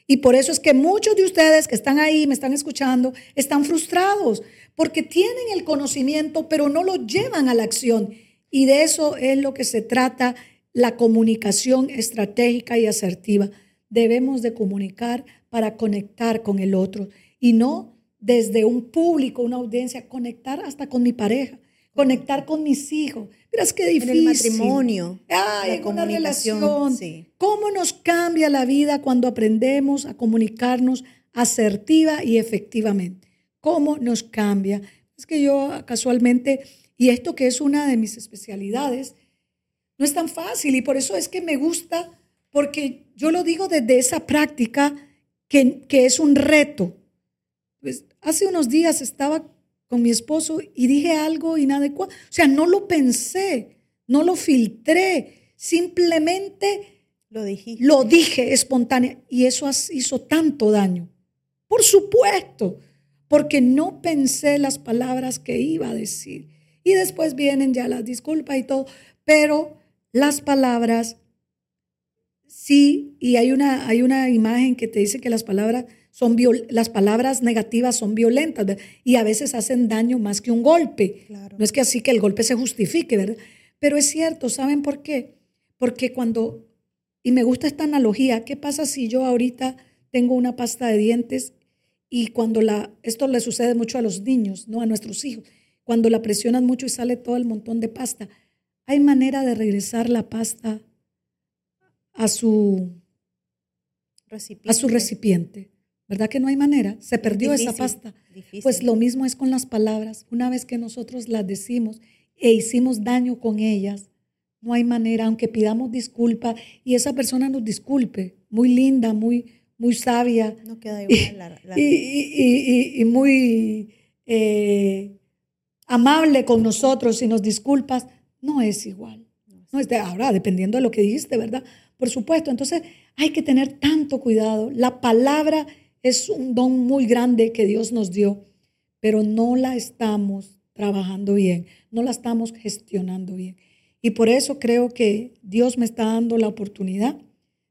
Y por eso es que muchos de ustedes que están ahí, me están escuchando, están frustrados porque tienen el conocimiento, pero no lo llevan a la acción. Y de eso es lo que se trata la comunicación estratégica y asertiva. Debemos de comunicar para conectar con el otro y no desde un público, una audiencia, conectar hasta con mi pareja, conectar con mis hijos. Miras qué difícil. En el matrimonio. Ay, en una relación. Sí. ¿Cómo nos cambia la vida cuando aprendemos a comunicarnos asertiva y efectivamente? cómo nos cambia. Es que yo casualmente, y esto que es una de mis especialidades, no es tan fácil y por eso es que me gusta, porque yo lo digo desde esa práctica que, que es un reto. Pues hace unos días estaba con mi esposo y dije algo inadecuado. O sea, no lo pensé, no lo filtré, simplemente lo, lo dije espontáneo y eso hizo tanto daño. Por supuesto, porque no pensé las palabras que iba a decir. Y después vienen ya las disculpas y todo. Pero las palabras, sí, y hay una, hay una imagen que te dice que las palabras, son las palabras negativas son violentas y a veces hacen daño más que un golpe. No es que así que el golpe se justifique, ¿verdad? Pero es cierto, ¿saben por qué? Porque cuando, y me gusta esta analogía, ¿qué pasa si yo ahorita tengo una pasta de dientes y cuando la, esto le sucede mucho a los niños, no a nuestros hijos, cuando la presionan mucho y sale todo el montón de pasta, ¿hay manera de regresar la pasta a su recipiente? A su recipiente? ¿Verdad que no hay manera? Se perdió esa pasta. Pues lo mismo es con las palabras. Una vez que nosotros las decimos e hicimos daño con ellas, no hay manera, aunque pidamos disculpa y esa persona nos disculpe, muy linda, muy, muy sabia. No queda igual. Y, muy eh, amable con nosotros y nos disculpas, no es igual. No es de, ahora, dependiendo de lo que dijiste, ¿verdad? Por supuesto. Entonces, hay que tener tanto cuidado. La palabra es un don muy grande que Dios nos dio, pero no la estamos trabajando bien, no la estamos gestionando bien. Y por eso creo que Dios me está dando la oportunidad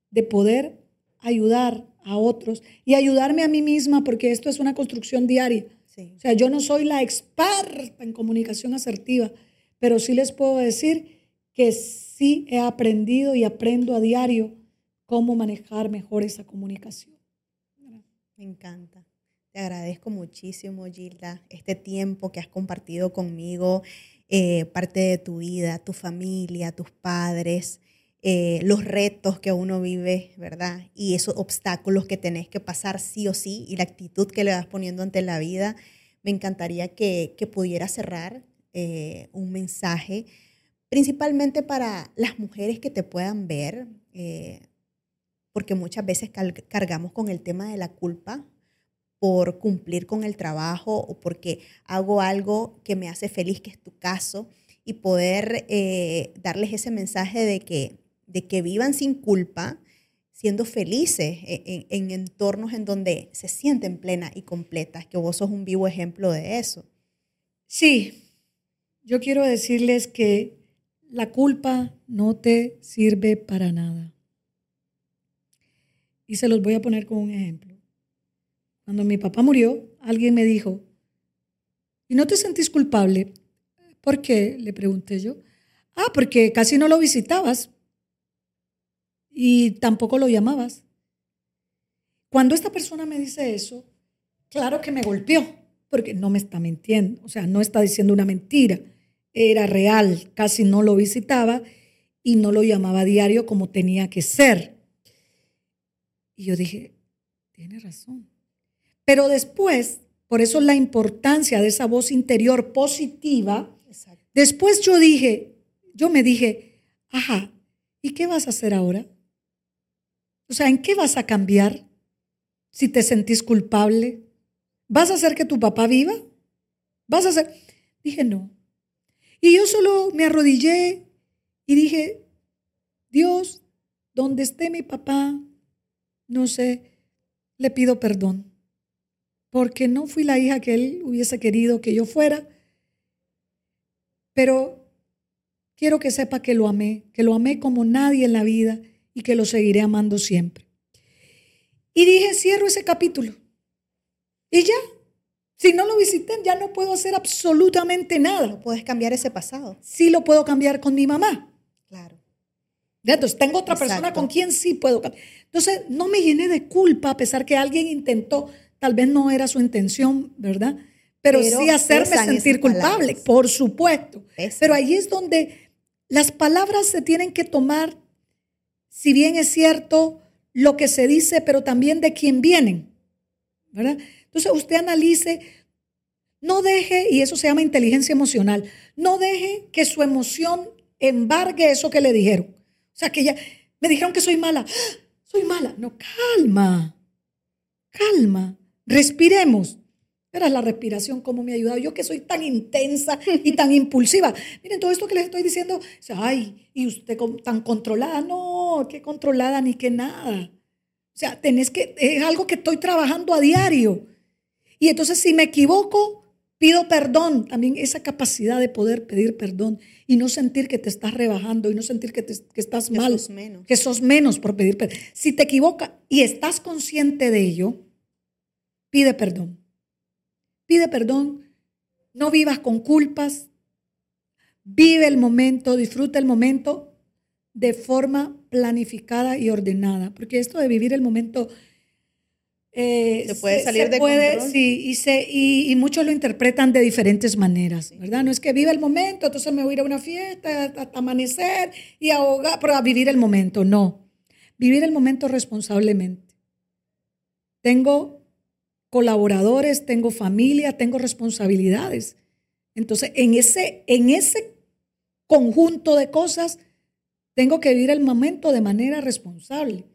de poder ayudar a otros y ayudarme a mí misma, porque esto es una construcción diaria. O sea, yo no soy la experta en comunicación asertiva, pero sí les puedo decir que sí he aprendido y aprendo a diario cómo manejar mejor esa comunicación. Me encanta. Te agradezco muchísimo, Gilda, este tiempo que has compartido conmigo, eh, parte de tu vida, tu familia, tus padres. Eh, los retos que uno vive, ¿verdad? Y esos obstáculos que tenés que pasar sí o sí y la actitud que le vas poniendo ante la vida. Me encantaría que, que pudiera cerrar eh, un mensaje, principalmente para las mujeres que te puedan ver, eh, porque muchas veces cargamos con el tema de la culpa por cumplir con el trabajo o porque hago algo que me hace feliz, que es tu caso, y poder darles ese mensaje de que de que vivan sin culpa, siendo felices en, en, entornos en donde se sienten plenas y completas, que vos sos un vivo ejemplo de eso. Sí, yo quiero decirles que la culpa no te sirve para nada. Y se los voy a poner como un ejemplo. Cuando mi papá murió, alguien me dijo, ¿y no te sentís culpable? ¿Por qué? Le pregunté yo. Ah, porque casi no lo visitabas y tampoco lo llamabas. Cuando esta persona me dice eso, claro que me golpeó, porque no me está mintiendo, o sea, no está diciendo una mentira, era real, casi no lo visitaba y no lo llamaba a diario como tenía que ser. Y yo dije, tiene razón. Pero después, por eso la importancia de esa voz interior positiva, después yo dije, yo me dije, ajá, ¿y qué vas a hacer ahora? O sea, ¿en qué vas a cambiar si te sentís culpable? ¿Vas a hacer que tu papá viva? ¿Vas a hacer? Dije, no. Y yo solo me arrodillé y dije, Dios, donde esté mi papá, no sé, le pido perdón, porque no fui la hija que él hubiese querido que yo fuera, pero quiero que sepa que lo amé, que lo amé como nadie en la vida y que lo seguiré amando siempre. Y dije, cierro ese capítulo. Y ya, si no lo visité, ya no puedo hacer absolutamente nada. No puedes cambiar ese pasado. Sí lo puedo cambiar con mi mamá. Claro. Entonces, tengo otra persona con quien sí puedo cambiar. Entonces, no me llené de culpa a pesar que alguien intentó, tal vez no era su intención, ¿verdad? Pero, sí hacerme sentir culpable, por supuesto. Pero ahí es donde las palabras se tienen que tomar si bien es cierto lo que se dice, pero también de quién vienen. ¿verdad? Entonces usted analice, no deje, y eso se llama inteligencia emocional, no deje que su emoción embargue eso que le dijeron. O sea, que ya me dijeron que soy mala, soy mala. No, calma, calma, respiremos. Era la respiración, cómo me ha ayudado. Yo que soy tan intensa y tan impulsiva. Miren, todo esto que les estoy diciendo, ay, y usted tan controlada. No, qué controlada ni qué nada. O sea, tenés que, es algo que estoy trabajando a diario. Y entonces si me equivoco, Pido perdón, también esa capacidad de poder pedir perdón y no sentir que te estás rebajando y no sentir que, estás mal, sos menos. que sos menos por pedir perdón. Si te equivocas y estás consciente de ello, pide perdón. Pide perdón, no vivas con culpas, vive el momento, disfruta el momento de forma planificada y ordenada, porque esto de vivir el momento eh, se puede salir de puede, Sí, y, se, y, muchos lo interpretan de diferentes maneras, ¿verdad? No es que vive el momento, entonces me voy a ir a una fiesta hasta amanecer y ahogar, pero a vivir el momento, no. Vivir el momento responsablemente. Tengo colaboradores, tengo familia, tengo responsabilidades. Entonces, en ese, en ese conjunto de cosas, tengo que vivir el momento de manera responsable.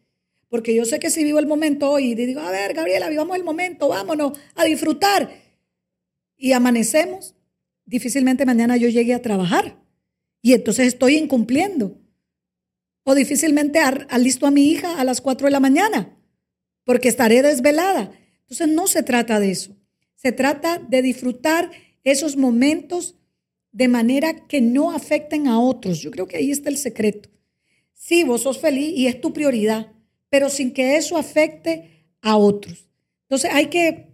Porque yo sé que si vivo el momento hoy y digo, a ver, Gabriela, vivamos el momento, vámonos a disfrutar. Y amanecemos, difícilmente mañana yo llegue a trabajar. Y entonces estoy incumpliendo. O difícilmente alisto a mi hija a las 4 de la mañana, porque estaré desvelada. Entonces no se trata de eso. Se trata de disfrutar esos momentos de manera que no afecten a otros. Yo creo que ahí está el secreto. Sí, vos sos feliz y es tu prioridad, pero sin que eso afecte a otros. Entonces hay que,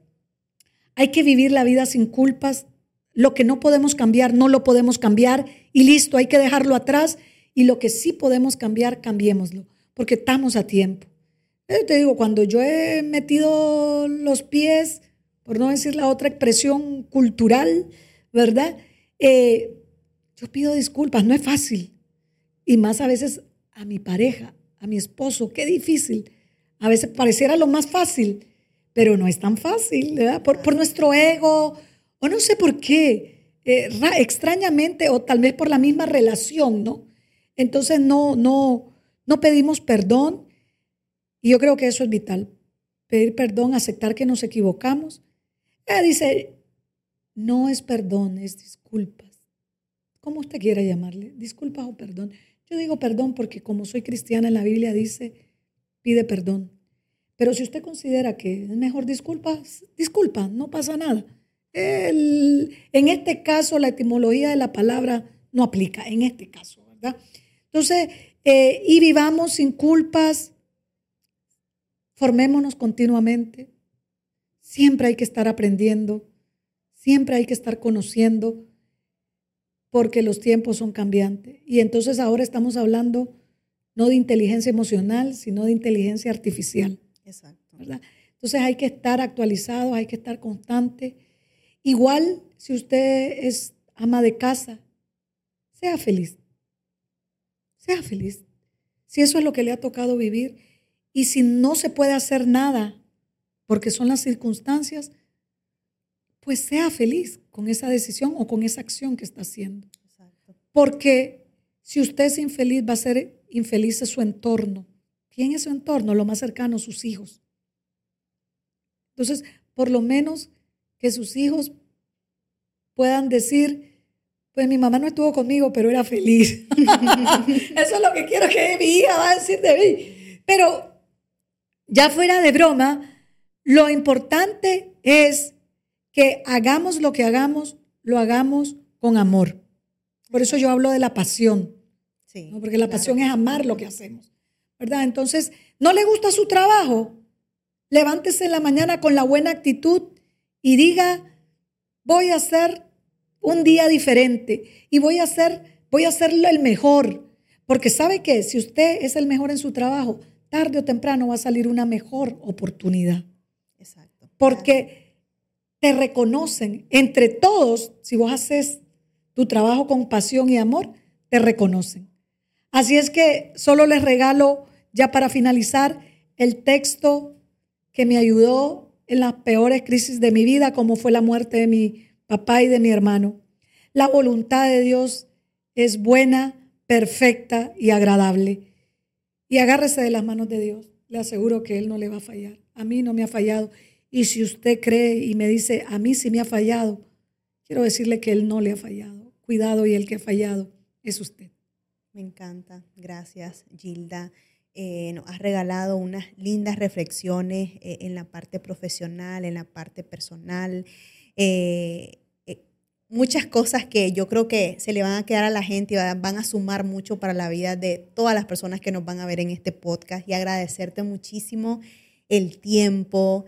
hay que vivir la vida sin culpas. Lo que no podemos cambiar, no lo podemos cambiar y listo, hay que dejarlo atrás. Y lo que sí podemos cambiar, cambiémoslo, porque estamos a tiempo. Yo te digo, cuando yo he metido los pies, por no decir la otra expresión cultural, ¿verdad? Eh, yo pido disculpas, no es fácil. Y más a veces a mi pareja, a mi esposo, qué difícil. A veces pareciera lo más fácil, pero no es tan fácil, ¿verdad? Por, nuestro ego, o no sé por qué, eh, extrañamente, o tal vez por la misma relación, ¿no? Entonces no, no, no pedimos perdón, y yo creo que eso es vital. Pedir perdón, aceptar que nos equivocamos. Ella dice, no es perdón, es disculpas. ¿Cómo usted quiera llamarle? Disculpas o perdón. Yo digo perdón porque como soy cristiana en la Biblia dice, pide perdón. Pero si usted considera que es mejor disculpas, disculpa, no pasa nada. en este caso, la etimología de la palabra no aplica, en este caso, ¿verdad? Entonces, eh, y vivamos sin culpas, formémonos continuamente. Siempre hay que estar aprendiendo, siempre hay que estar conociendo porque los tiempos son cambiantes. Y entonces ahora estamos hablando no de inteligencia emocional, sino de inteligencia artificial. Exacto. ¿verdad? Entonces hay que estar actualizado, hay que estar constante. Igual si usted es ama de casa, sea feliz. Sea feliz. Si eso es lo que le ha tocado vivir y si no se puede hacer nada porque son las circunstancias, pues sea feliz con esa decisión o con esa acción que está haciendo. Porque si usted es infeliz, va a ser infeliz en su entorno. ¿Quién es su entorno? Lo más cercano, sus hijos. Entonces, por lo menos que sus hijos puedan decir, pues mi mamá no estuvo conmigo, pero era feliz. Eso es lo que quiero que mi hija va a decir de mí. Pero ya fuera de broma, lo importante es que hagamos lo que hagamos, lo hagamos con amor. Por eso yo hablo de la pasión. Sí, Porque la pasión es amar lo que hacemos. ¿Verdad? Entonces, ¿no le gusta su trabajo? Levántese en la mañana con la buena actitud y diga, voy a hacer un día diferente y voy a hacer, voy a hacerlo el mejor. Porque sabe que si usted es el mejor en su trabajo, tarde o temprano va a salir una mejor oportunidad. Exacto. Porque te reconocen. Entre todos, si vos haces tu trabajo con pasión y amor, te reconocen. Así es que solo les regalo, ya para finalizar, el texto que me ayudó en las peores crisis de mi vida, como fue la muerte de mi papá y de mi hermano. La voluntad de Dios es buena, perfecta y agradable. Y agárrese de las manos de Dios. Le aseguro que Él no le va a fallar. A mí no me ha fallado. Y si usted cree y me dice, a mí sí me ha fallado, quiero decirle que Él no le ha fallado. Cuidado y el que ha fallado es usted. Me encanta. Gracias, Gilda. Eh, nos has regalado unas lindas reflexiones eh, en la parte profesional, en la parte personal. Eh, muchas cosas que yo creo que se le van a quedar a la gente y van a sumar mucho para la vida de todas las personas que nos van a ver en este podcast y agradecerte muchísimo el tiempo,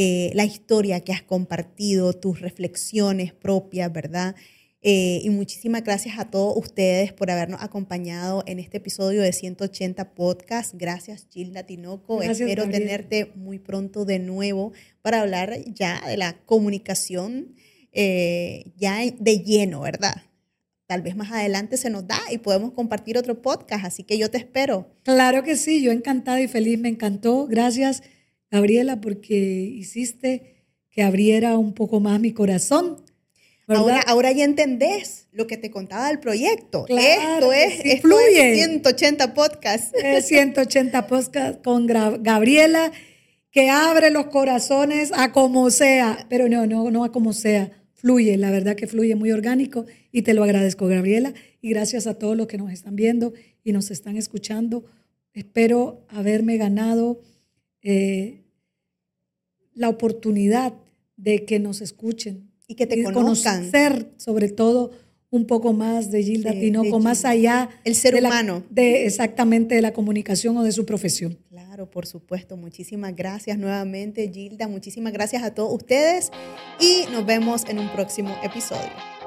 eh, la historia que has compartido, tus reflexiones propias, ¿verdad? Eh, y muchísimas gracias a todos ustedes por habernos acompañado en este episodio de 180 Podcast. Gracias, Gilda Tinoco. Espero tenerte muy pronto de nuevo para hablar ya de la comunicación eh, ya de lleno, ¿verdad? Tal vez más adelante se nos da y podemos compartir otro podcast, así que yo te espero. Claro que sí, yo encantada y feliz, me encantó. Gracias, Gabriela, porque hiciste que abriera un poco más mi corazón. Ahora, ahora, ya entendés lo que te contaba del proyecto. esto es, fluye. 180 podcasts. 180 podcasts con Gabriela, que abre los corazones a como sea, pero no, no, no a como sea, fluye, la verdad que fluye muy orgánico y te lo agradezco, Gabriela, y gracias a todos los que nos están viendo y nos están escuchando. Espero haberme ganado eh, la oportunidad de que nos escuchen y que te conozcan. Conocer sobre todo un poco más de Gilda Tinoco, más allá el ser humano de exactamente de la comunicación o de su profesión. Claro, por supuesto. Muchísimas gracias nuevamente, Gilda. Muchísimas gracias a todos ustedes y nos vemos en un próximo episodio.